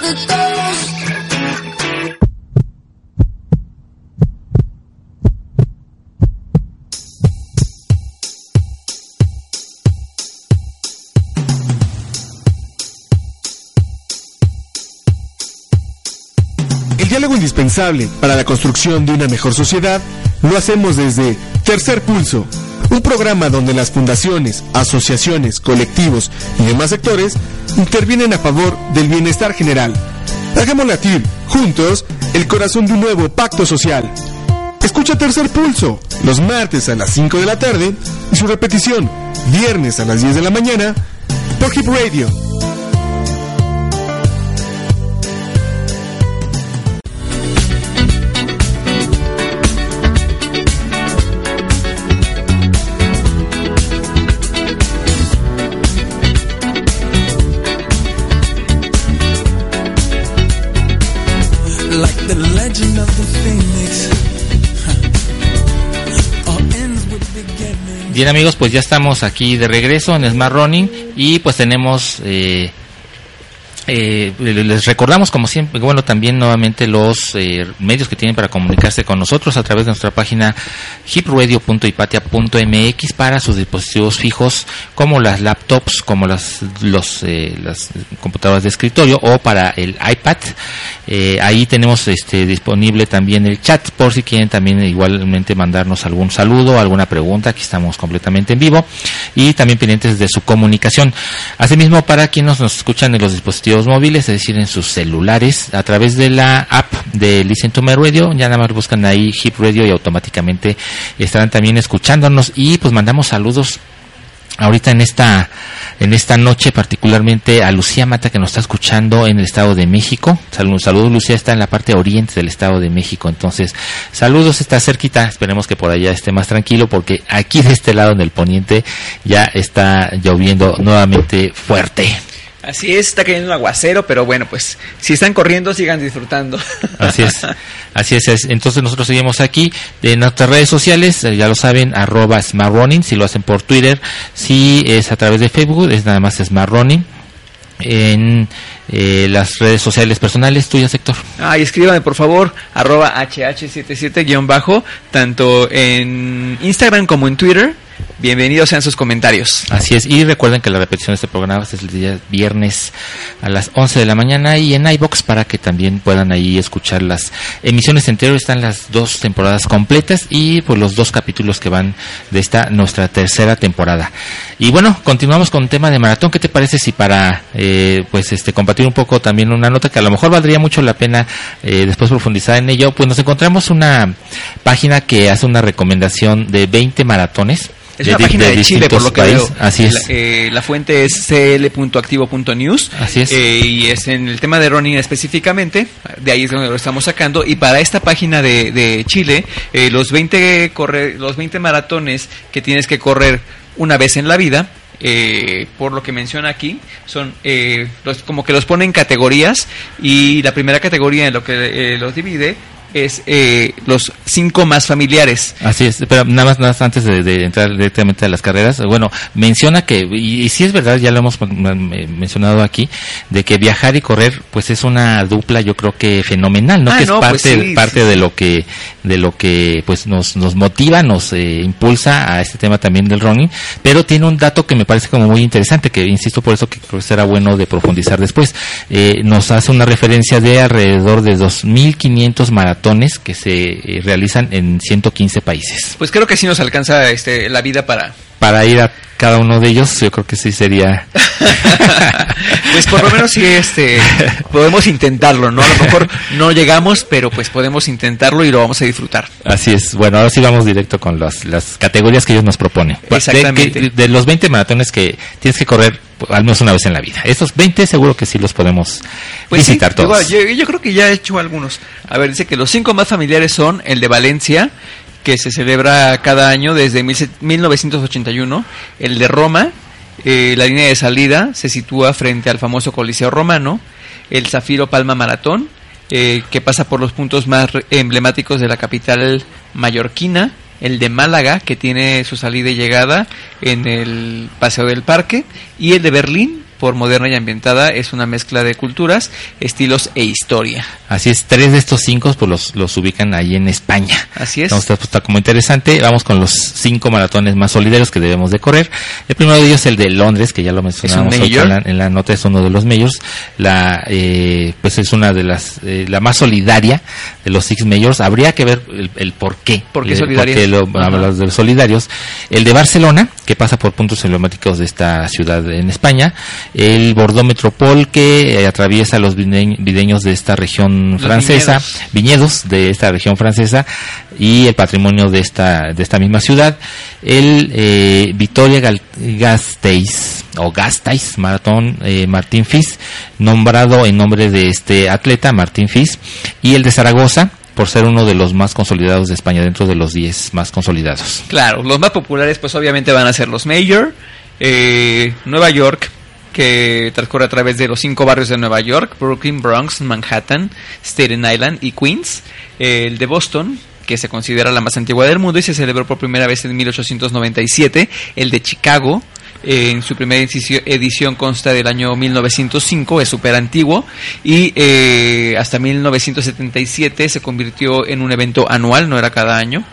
The ghost. El diálogo indispensable para la construcción de una mejor sociedad lo hacemos desde Tercer Pulso, un programa donde las fundaciones, asociaciones, colectivos y demás sectores intervienen a favor del bienestar general. Hagamos latir, juntos, el corazón de un nuevo pacto social. Escucha Tercer Pulso, los martes a las 5 de la tarde y su repetición, viernes a las 10 de la mañana, por Hip Radio. Bien amigos, pues ya estamos aquí de regreso en Smart Running y pues tenemos, eh, eh, les recordamos como siempre, bueno también nuevamente los eh, medios que tienen para comunicarse con nosotros a través de nuestra página hipradio.ipatia.mx para sus dispositivos fijos como las laptops, como las, los, eh, las computadoras de escritorio o para el iPad. Eh, ahí tenemos este disponible también el chat por si quieren también igualmente mandarnos algún saludo, alguna pregunta, aquí estamos completamente en vivo y también pendientes de su comunicación. Asimismo, para quienes nos escuchan en los dispositivos móviles, es decir, en sus celulares, a través de la app de Listen to My Radio, ya nada más buscan ahí Hip Radio y automáticamente estarán también escuchándonos y pues mandamos saludos ahorita en esta en esta noche particularmente a Lucía Mata que nos está escuchando en el Estado de México. Saludos, saludos Lucía está en la parte oriente del Estado de México, entonces saludos está cerquita, esperemos que por allá esté más tranquilo porque aquí de este lado en el poniente ya está lloviendo nuevamente fuerte. Así es, está cayendo un aguacero, pero bueno, pues si están corriendo, sigan disfrutando. Así es, [LAUGHS] así es, es. Entonces nosotros seguimos aquí en nuestras redes sociales, eh, ya lo saben, arroba Smart Running, si lo hacen por Twitter, si es a través de Facebook, es nada más Smart Running. En eh, las redes sociales personales tuyas, Héctor. Ah, y escríbame por favor, arroba hh77-bajo, tanto en Instagram como en Twitter. Bienvenidos sean sus comentarios. Así es, y recuerden que la repetición de este programa es el día viernes a las 11 de la mañana y en iBox para que también puedan ahí escuchar las emisiones anteriores. Están las dos temporadas completas y pues los dos capítulos que van de esta nuestra tercera temporada. Y bueno, continuamos con tema de maratón. ¿Qué te parece si para eh, pues este compartir un poco también una nota que a lo mejor valdría mucho la pena eh, después profundizar en ello? Pues nos encontramos una página que hace una recomendación de 20 maratones. Es una página de, Chile, por lo que veo. Así es. La, eh, la fuente es cl.activo.news. Así es. Eh, y es en el tema de running específicamente. De ahí es donde lo estamos sacando. Y para esta página de, de Chile, eh, los 20 corre, los 20 maratones que tienes que correr una vez en la vida. eh, por lo que menciona aquí, son eh, los, como que los pone en categorías y la primera categoría en lo que eh, los divide es eh, los cinco más familiares. Así es, pero nada más, nada más antes de, de entrar directamente a las carreras, bueno, menciona que, y, y sí es verdad, ya lo hemos mencionado aquí, de que viajar y correr, pues es una dupla, yo creo que fenomenal, ¿no? Ah, que es pues parte, sí, parte sí. de lo que, de lo que, pues nos, nos motiva, nos eh, impulsa a este tema también del running, pero tiene un dato que me parece como muy interesante, que insisto por eso que creo que será bueno de profundizar después. Eh, nos hace una referencia de alrededor de 2.500 maratones que se eh, realizan en 115 países. Pues creo que sí nos alcanza este, la vida para... Para ir a cada uno de ellos, yo creo que sí sería. [LAUGHS] Pues por lo menos sí este, podemos intentarlo, ¿no? A lo mejor no llegamos, pero pues podemos intentarlo y lo vamos a disfrutar. Así es. Bueno, ahora sí vamos directo con las, las categorías que ellos nos proponen. Exactamente. De, los 20 maratones que tienes que correr al menos una vez en la vida. Estos 20 seguro que sí los podemos Pues sí, visitar todos. igual, yo, yo creo que ya he hecho algunos. A ver, dice que los cinco más familiares son el de Valencia, que se celebra cada año desde mil- 1981, el de Roma, eh, la línea de salida se sitúa frente al famoso Coliseo Romano, el Zafiro Palma Maratón, eh, que pasa por los puntos más emblemáticos de la capital mallorquina, el de Málaga, que tiene su salida y llegada en el Paseo del Parque, y el de Berlín, por moderna y ambientada. Es una mezcla de culturas, estilos e historia. Así es, tres de estos cinco pues los, los ubican ahí en España. Así es. Entonces pues, está como interesante. Vamos con los cinco maratones más solidarios que debemos de correr. El primero de ellos es el de Londres, que ya lo mencionamos hoy en la, en la nota, es uno de los majors. La, eh, pues es una de las, eh, la más solidaria de los six majors. Habría que ver el, el por qué. ¿Por qué Eh, solidarias? porque lo- de los solidarios. El de Barcelona, que pasa por puntos emblemáticos de esta ciudad en España. El Bordeaux Metropol, que eh, atraviesa los vide- videños de esta región Los francesa, viñedos. viñedos de esta región francesa y el patrimonio de esta de esta misma ciudad. El eh, Vitoria Gasteiz o Gasteiz Maratón eh, Martín Fis, nombrado en nombre de este atleta Martín Fis, y el de Zaragoza por ser uno de los más consolidados de España, dentro de los 10 más consolidados. Claro, los más populares pues obviamente van a ser los Major, eh, Nueva York, que transcurre a través de los cinco barrios de Nueva York, Brooklyn, Bronx, Manhattan, Staten Island y Queens, el de Boston, que se considera la más antigua del mundo y se celebró por primera vez en 1897, el de Chicago, eh, en su primera edici- edición consta del año 1905, es súper antiguo, y eh, hasta 1977 se convirtió en un evento anual, no era cada año.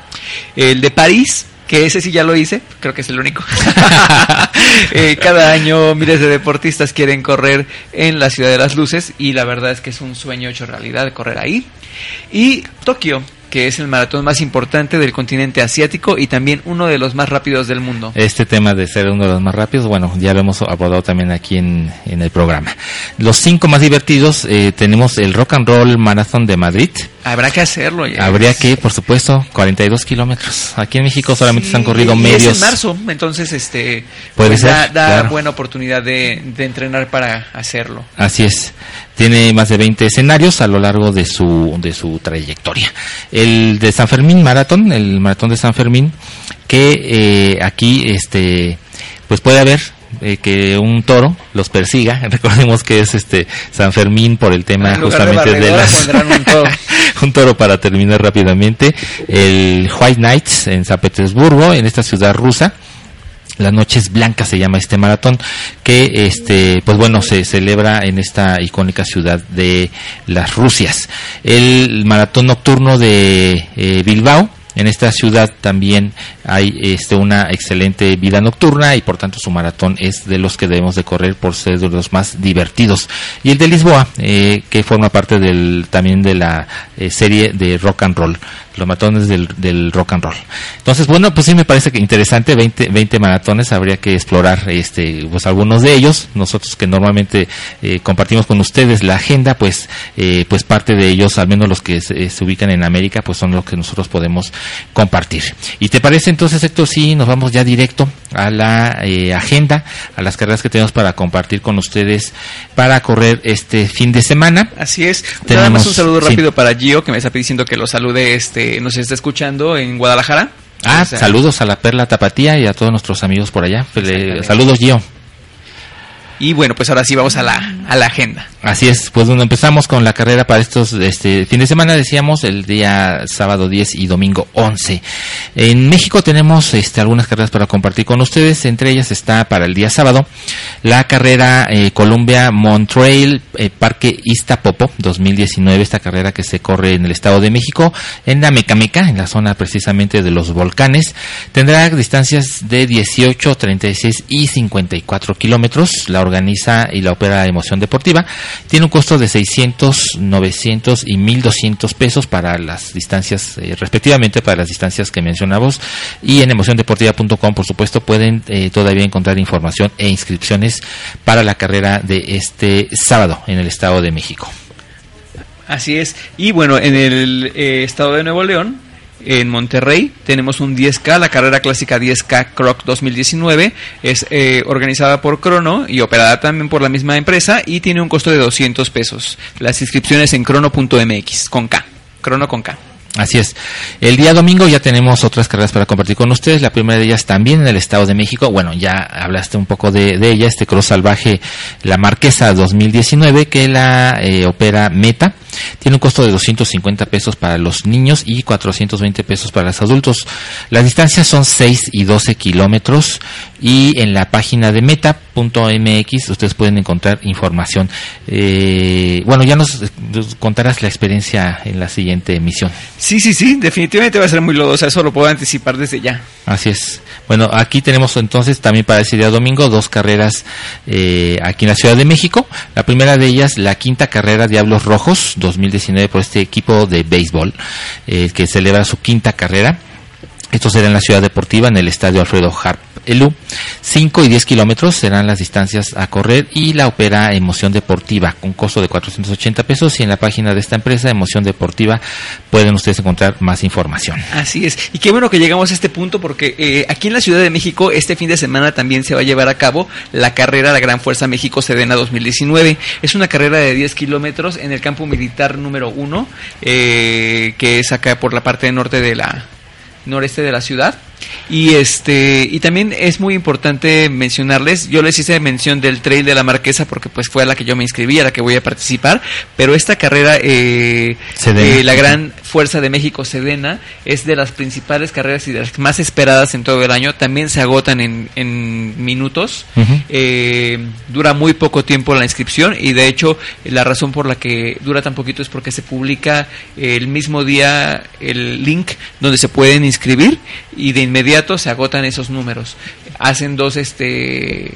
El de París, que ese sí ya lo hice, creo que es el único. [LAUGHS] Eh, cada año miles de deportistas quieren correr en la ciudad de las luces y la verdad es que es un sueño hecho realidad correr ahí. Y Tokio, que es el maratón más importante del continente asiático y también uno de los más rápidos del mundo. Este tema de ser uno de los más rápidos, bueno, ya lo hemos abordado también aquí en, en el programa. Los cinco más divertidos, eh, tenemos el Rock and Roll Marathon de Madrid. Habrá que hacerlo ya. Habría que, por supuesto, 42 kilómetros. Aquí en México solamente se han corrido y medios. Es en marzo, entonces este Puede pues, ser, da, da claro. buena oportunidad de, de entrenar para hacerlo. Así es. Tiene más de 20 escenarios a lo largo de su, de su trayectoria. El de San Fermín Maratón, el maratón de San Fermín, que eh, aquí, este, pues puede haber eh, que un toro los persiga. [LAUGHS] Recordemos que es este San Fermín por el tema de justamente de, las pondrán un toro. [LAUGHS] un toro para terminar rápidamente. El White Nights en San Petersburgo, en esta ciudad rusa. Las noches blancas se llama este maratón que este pues bueno se celebra en esta icónica ciudad de las Rusias. El maratón nocturno de eh, Bilbao en esta ciudad también hay este una excelente vida nocturna y por tanto su maratón es de los que debemos de correr por ser de los más divertidos. Y el de Lisboa, eh, que forma parte del también de la eh, serie de rock and roll, los maratones del, del rock and roll. Entonces, bueno, pues sí me parece que interesante, 20, 20 maratones, habría que explorar este pues algunos de ellos. Nosotros que normalmente eh, compartimos con ustedes la agenda, pues eh, pues parte de ellos, al menos los que se, se ubican en América, pues son los que nosotros podemos compartir. ¿Y te parece entonces, Héctor, si nos vamos ya directo a la eh, agenda, a las carreras que tenemos para compartir con ustedes para correr este fin de semana? Así es. Nada Tenemos- más un saludo sí. rápido para Gio, que me está diciendo que lo salude, este, nos está escuchando en Guadalajara. Ah, O sea, saludos a la Perla Tapatía y a todos nuestros amigos por allá. Saludos, Gio. Y bueno, pues ahora sí vamos a la, a la agenda. Así es, pues bueno, empezamos con la carrera para estos este fin de semana, decíamos, el día sábado 10 y domingo 11. En México tenemos este algunas carreras para compartir con ustedes, entre ellas está para el día sábado la carrera eh, Columbia Montrail eh, Parque Iztapopo 2019, esta carrera que se corre en el Estado de México, en la Mecameca, en la zona precisamente de los volcanes. Tendrá distancias de 18, 36 y 54 kilómetros. La organiza y la opera Emoción Deportiva. Tiene un costo de 600, 900 y 1200 pesos para las distancias, eh, respectivamente, para las distancias que mencionamos. Y en emociondeportiva.com, por supuesto, pueden eh, todavía encontrar información e inscripciones para la carrera de este sábado en el Estado de México. Así es. Y bueno, en el eh, estado de Nuevo León, en Monterrey, tenemos un 10K, la carrera clásica 10K Croc 2019. Es eh, organizada por Crono y operada también por la misma empresa y tiene un costo de 200 pesos. Las inscripciones en crono.mx, con K. Crono con K. Así es. El día domingo ya tenemos otras carreras para compartir con ustedes. La primera de ellas también en el Estado de México. Bueno, ya hablaste un poco de, ella, este Cross Salvaje La Marquesa 2019 que la eh, opera Meta. Tiene un costo de 250 pesos para los niños y 420 pesos para los adultos. Las distancias son 6 y 12 kilómetros y en la página de meta.mx ustedes pueden encontrar información. Eh, bueno, ya nos, nos contarás la experiencia en la siguiente emisión. Sí, sí, sí, definitivamente va a ser muy lodosa, eso lo puedo anticipar desde ya. Así es. Bueno, aquí tenemos entonces también para ese día domingo dos carreras eh, aquí en la Ciudad de México. La primera de ellas, la quinta carrera Diablos Rojos 2019 por este equipo de béisbol eh, que celebra su quinta carrera. Esto será en la ciudad deportiva, en el estadio Alfredo Harp Elú. 5 y 10 kilómetros serán las distancias a correr y la opera Emoción Deportiva con costo de 480 pesos y en la página de esta empresa, Emoción Deportiva, pueden ustedes encontrar más información. Así es. Y qué bueno que llegamos a este punto porque eh, aquí en la Ciudad de México este fin de semana también se va a llevar a cabo la carrera La Gran Fuerza México Sedena 2019. Es una carrera de 10 kilómetros en el campo militar número 1, eh, que es acá por la parte norte de la noreste de la ciudad. Y este y también es muy importante mencionarles, yo les hice mención del trail de la Marquesa porque pues fue a la que yo me inscribí, a la que voy a participar, pero esta carrera eh, eh, la gran fuerza de México Sedena es de las principales carreras y de las más esperadas en todo el año, también se agotan en, en minutos, eh, dura muy poco tiempo la inscripción y de hecho la razón por la que dura tan poquito es porque se publica el mismo día el link donde se pueden inscribir y de inmediato se agotan esos números. Hacen dos este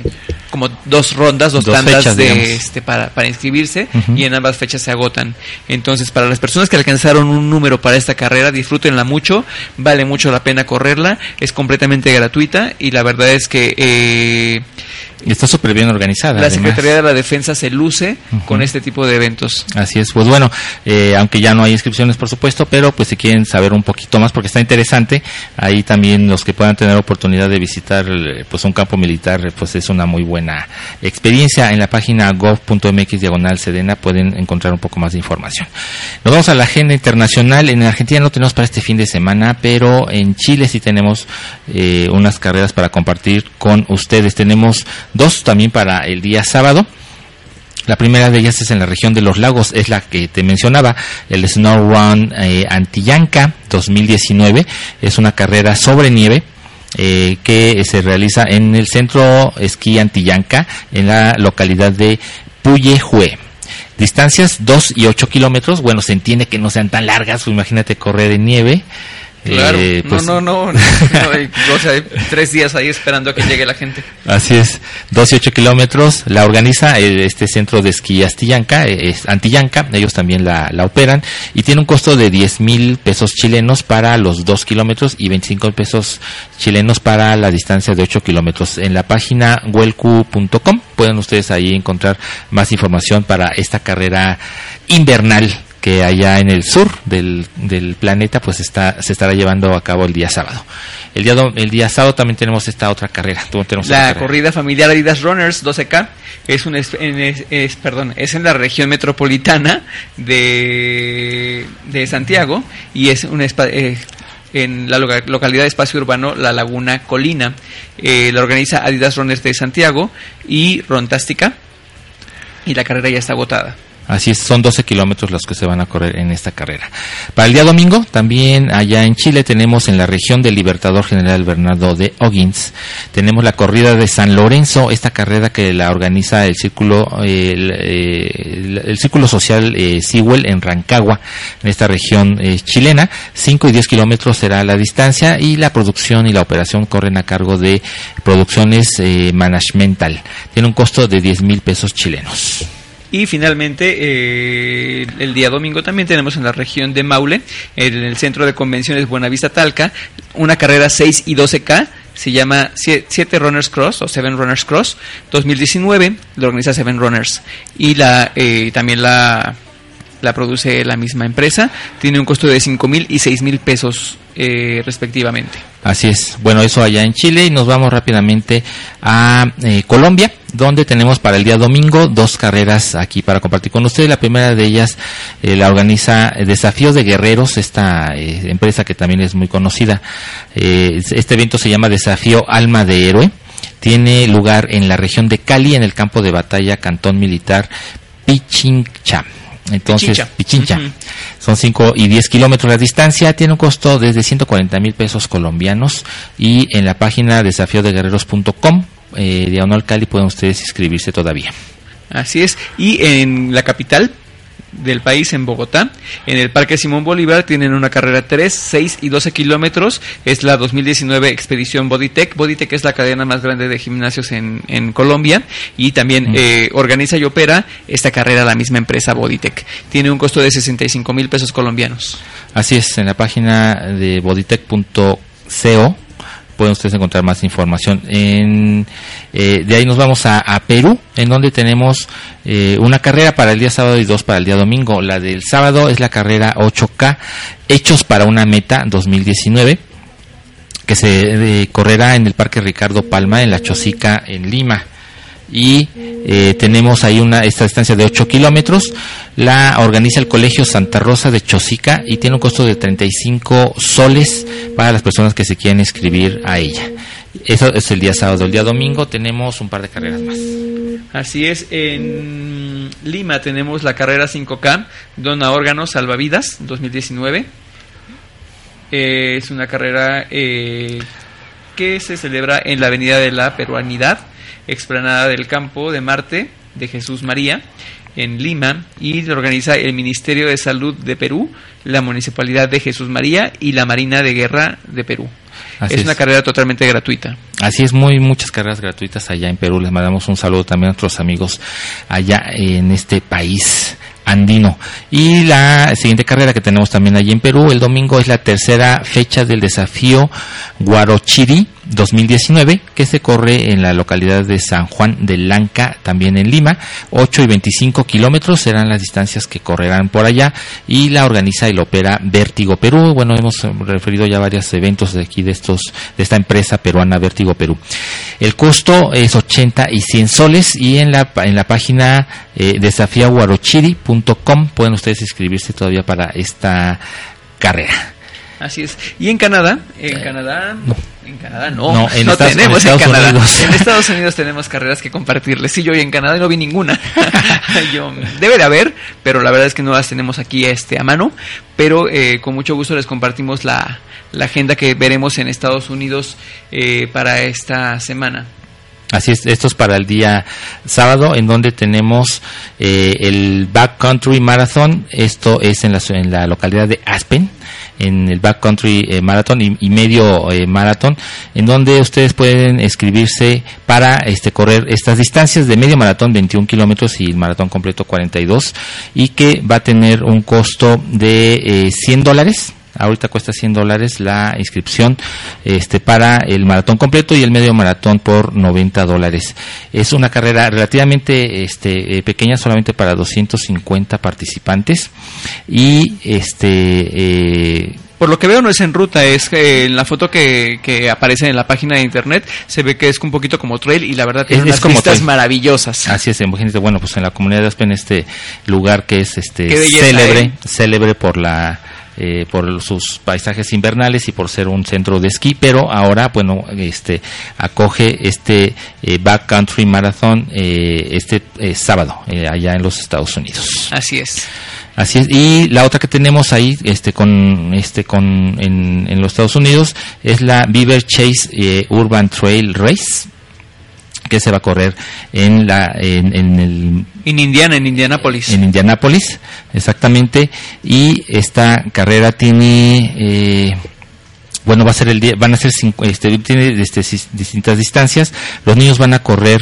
como dos rondas, dos, Dos tandas fechas, de digamos. este para, para inscribirse y en ambas fechas se agotan. Entonces, para las personas que alcanzaron un número para esta carrera, disfrútenla mucho, vale mucho la pena correrla, es completamente gratuita y la verdad es que eh, está súper bien organizada. la además. Secretaría de la Defensa se luce con este tipo de eventos. Así es, pues bueno, eh, aunque ya no hay inscripciones por supuesto, pero pues si quieren saber un poquito más porque está interesante, ahí también los que puedan tener oportunidad de visitar eh, pues un campo militar, pues es una muy buena experiencia. En la página gov.mx diagonal sedena pueden encontrar un poco más de información. Nos vamos a la agenda internacional. En Argentina no tenemos para este fin de semana, pero en Chile sí tenemos eh, unas carreras para compartir con ustedes. Tenemos dos también para el día sábado. La primera de ellas es en la región de los lagos, es la que te mencionaba, el Snow Run eh, Antillanca 2019. Es una carrera sobre nieve eh, que se realiza en el centro esquí Antillanca, en la localidad de Puyehue. Distancias 2 y 8 kilómetros. Bueno, se entiende que no sean tan largas, pues imagínate correr en nieve. Claro, Eh, pues, no, no, no, no, o sea, tres días ahí esperando a que llegue la gente. Así es, 12 y 8 kilómetros, la organiza este centro de esquí Astillanca, eh, es Antillanca, ellos también la, la operan y tiene un costo de 10 mil pesos chilenos para los 2 kilómetros y 25 pesos chilenos para la distancia de 8 kilómetros. En la página huelcu.com pueden ustedes ahí encontrar más información para esta carrera invernal que allá en el sur del, del planeta pues está se estará llevando a cabo el día sábado. El día el día sábado también tenemos esta otra carrera. Tenemos La carrera. corrida familiar Adidas Runners 12K es un es, en- es- perdón, es en la región metropolitana de, de Santiago y es un eh, en la loca- localidad de espacio urbano La Laguna Colina. Eh, la organiza Adidas Runners de Santiago y Rontastica y la carrera ya está agotada. Así es, son 12 kilómetros los que se van a correr en esta carrera. Para el día domingo, también allá en Chile tenemos en la región del Libertador General Bernardo de O'Higgins, tenemos la corrida de San Lorenzo, esta carrera que la organiza el círculo, el, eh, el círculo social eh, Sewell en Rancagua, en esta región eh, chilena. 5 y 10 kilómetros será la distancia y la producción y la operación corren a cargo de Producciones eh, Managemental. Tiene un costo de 10 mil pesos chilenos. Y finalmente, eh, el día domingo también tenemos en la región de Maule, en el centro de convenciones Buenavista Talca, una carrera 6 y 12K, se llama 7 Runners Cross o 7 Runners Cross 2019, lo organiza Seven Runners. Y la eh, también la, la produce la misma empresa, tiene un costo de 5 mil y 6 mil pesos eh, respectivamente. Así es. Bueno, eso allá en Chile y nos vamos rápidamente a eh, Colombia, donde tenemos para el día domingo dos carreras aquí para compartir con ustedes. La primera de ellas eh, la organiza Desafíos de Guerreros, esta empresa que también es muy conocida. Este evento se llama Desafío Alma de Héroe. Tiene lugar en la región de Cali, en el campo de batalla Cantón Militar Pichincha. Entonces, Pichincha. Son 5 y 10 kilómetros la distancia. Tiene un costo desde 140 mil pesos colombianos. Y en la página desafiodeguerreros.com, eh, diagonal Cali, pueden ustedes inscribirse todavía. Así es. Y en la capital del país, en Bogotá, en el Parque Simón Bolívar, tienen una carrera 3, 6 y 12 kilómetros. Es la 2019 Expedición Bodytech. Bodytech es la cadena más grande de gimnasios en, en Colombia y también Mm. eh, organiza y opera esta carrera la misma empresa Bodytech. Tiene un costo de 65 mil pesos colombianos. Así es, en la página de bodytech.co pueden ustedes encontrar más información. En, eh, de ahí nos vamos a, Perú, en donde tenemos eh, una carrera para el día sábado y dos para el día domingo. La del sábado es la carrera 8K, Hechos para una Meta 2019, que se eh, correrá en el Parque Ricardo Palma, en La Chosica, en Lima y eh, tenemos ahí una esta distancia de 8 kilómetros. La organiza el colegio Santa Rosa de Chosica y tiene un costo de 35 soles para las personas que se quieren inscribir a ella. Eso es el día sábado. El día domingo tenemos un par de carreras más. Así es, en Lima tenemos la carrera 5K, Dona Órganos Salvavidas 2019. Eh, es una carrera eh, que se celebra en la Avenida de la Peruanidad, explanada del Campo de Marte de Jesús María, en Lima, y lo organiza el Ministerio de Salud de Perú, la Municipalidad de Jesús María y la Marina de Guerra de Perú. Así es, es. una carrera totalmente gratuita. Así es, muy muchas carreras gratuitas allá en Perú. Les mandamos un saludo también a nuestros amigos allá en este país andino. Y la siguiente carrera que tenemos también allí en Perú, el domingo es la tercera fecha del desafío Guarochiri 2019, que se corre en la localidad de San Juan de Lanca, también en Lima. 8 y 25 kilómetros serán las distancias que correrán por allá y la organiza y la opera Vértigo Perú. Bueno, hemos referido ya varios eventos de aquí de estos de esta empresa peruana Vértigo Perú. El costo es 80 y 100 soles y en la en la página eh, desafiaguarochiri.com pueden ustedes inscribirse todavía para esta carrera. Así es. Y en Canadá, en Canadá, en Canadá no, No, no, en Estados- tenemos en Canadá. Unidos. En Estados Unidos tenemos carreras que compartirles. Sí, yo y en Canadá no vi ninguna. [LAUGHS] Yo- debe de haber, pero la verdad es que no las tenemos aquí este a mano. Pero eh, con mucho gusto les compartimos la, la agenda que veremos en Estados Unidos eh, para esta semana. Así es, esto es para el día sábado, en donde tenemos eh, el Backcountry Marathon. Esto es en la, en la localidad de Aspen, en el Backcountry eh, Marathon y, medio eh, maratón, en donde ustedes pueden inscribirse para este correr estas distancias de medio maratón 21 kilómetros y el maratón completo 42 y que va a tener un costo de eh, 100 dólares. Ahorita cuesta 100 dólares la inscripción este, para el maratón completo y el medio maratón por 90 dólares. Es una carrera relativamente este, eh, pequeña, solamente para 250 participantes. Y este. eh, Por lo que veo no es en ruta, es que en la foto que, que aparece en la página de internet se ve que es un poquito como trail y la verdad tiene Es- unas es como vistas trail. maravillosas. Así es, imagínate, bueno, pues en la comunidad de Aspen, este lugar que es este célebre, ¿eh? célebre por la eh, por sus paisajes invernales y por ser un centro de esquí, pero ahora, bueno, este acoge este eh, Backcountry Marathon eh, este eh, sábado eh, allá en los Estados Unidos. Así es. Así es. Y la otra que tenemos ahí, este, con, este, con, en, en los Estados Unidos, es la Beaver Chase eh, Urban Trail Race, que se va a correr en la, en, en el En Indiana, en Indianápolis. en Indianápolis, exactamente. Y esta carrera tiene, eh, bueno, va a ser el día, van a ser este, tiene este, distintas distancias. Los niños van a correr,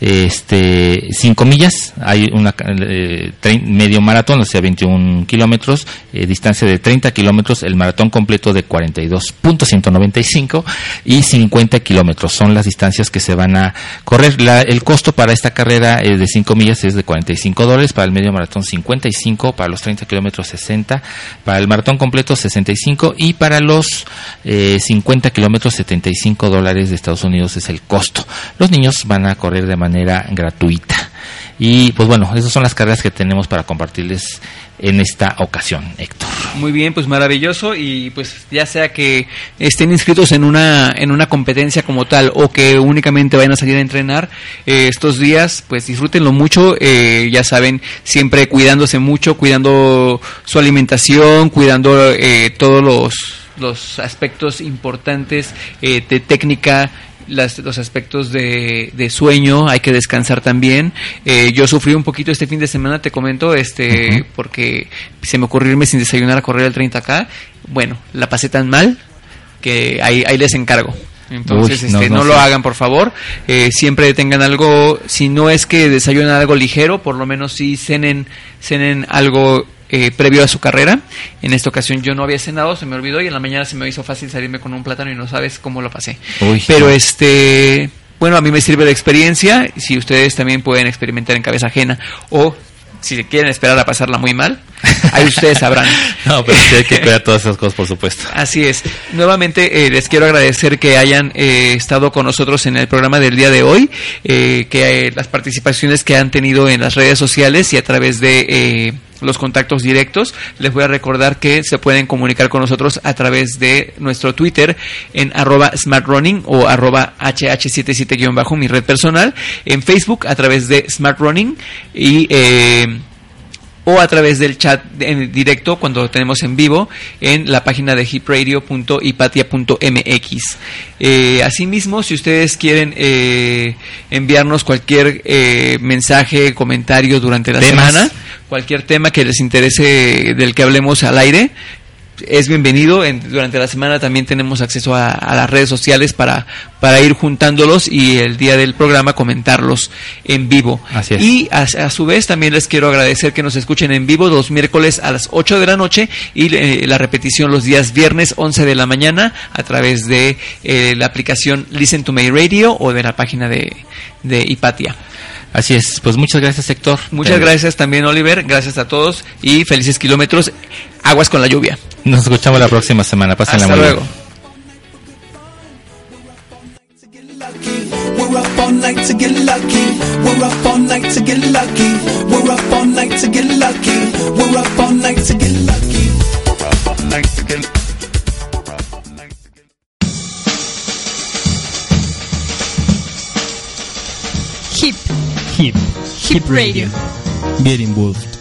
este, 5 millas. Hay una eh, medio maratón, o sea, 21 kilómetros, eh, distancia de 30 kilómetros, el maratón completo de 42.195 y 50 kilómetros. Son las distancias que se van a correr. La- el costo para esta carrera eh, de 5 millas es de 45 dólares, para el medio maratón 55, para los 30 kilómetros 60, para el maratón completo 65 y para los eh, 50 kilómetros 75 dólares de Estados Unidos es el costo. Los niños van a correr de manera gratuita. Y pues bueno, esas son las carreras que tenemos para compartirles en esta ocasión, Héctor. Muy bien, pues maravilloso y pues ya sea que estén inscritos en una en una competencia como tal o que únicamente vayan a salir a entrenar eh, estos días, pues disfrútenlo mucho, eh, ya saben, siempre cuidándose mucho, cuidando su alimentación, cuidando eh, todos los los aspectos importantes eh, de técnica las- los aspectos de, de sueño, hay que descansar también. Eh, yo sufrí un poquito este fin de semana, te comento, este, porque se me ocurrió irme sin desayunar a correr el 30K. Bueno, la pasé tan mal que ahí, ahí les encargo. Entonces, Uy, este, no no, lo hagan, por favor. Eh, siempre tengan algo, si no es que desayunen algo ligero, por lo menos sí cenen, cenen algo eh, previo a su carrera. En esta ocasión yo no había cenado, se me olvidó y en la mañana se me hizo fácil salirme con un plátano y no sabes cómo lo pasé. Uy, Pero este, bueno, a mí me sirve de experiencia. Si ustedes también pueden experimentar en cabeza ajena o si quieren esperar a pasarla muy mal, ahí ustedes sabrán. [LAUGHS] No, pero sí hay que cuidar todas esas cosas, por supuesto. Así es. Nuevamente eh, les quiero agradecer que hayan eh, estado con nosotros en el programa del día de hoy, eh, que eh, las participaciones que han tenido en las redes sociales y a través de eh, los contactos directos. Les voy a recordar que se pueden comunicar con nosotros a través de nuestro Twitter en arroba smartrunning o arroba hh77- mi red personal, en Facebook a través de smartrunning y... Eh, o a través del chat en directo cuando lo tenemos en vivo en la página de hipradio.ipatia.mx. Eh, asimismo, si ustedes quieren eh, enviarnos cualquier eh, mensaje, comentario durante la Temas. semana, cualquier tema que les interese del que hablemos al aire, es bienvenido. En- durante la semana también tenemos acceso a, a las redes sociales para, para ir juntándolos y el día del programa comentarlos en vivo. Así es. Y a, a su vez también les quiero agradecer que nos escuchen en vivo los miércoles a las 8 de la noche y eh, la repetición los días viernes 11 de la mañana a través de eh, la aplicación Listen to My Radio o de la página de, de Hipatia. Así es, pues muchas gracias Héctor. Muchas Eh, gracias también Oliver, gracias a todos y felices kilómetros. Aguas con la lluvia. Nos escuchamos la próxima semana. Pásenla Hasta muy bien. luego. We're up all night to get lucky. We're up all night to get lucky. We're up all night to get lucky. We're up all night to get lucky. We're up all night to get Hip, Hip. Hip Radio. Get involved.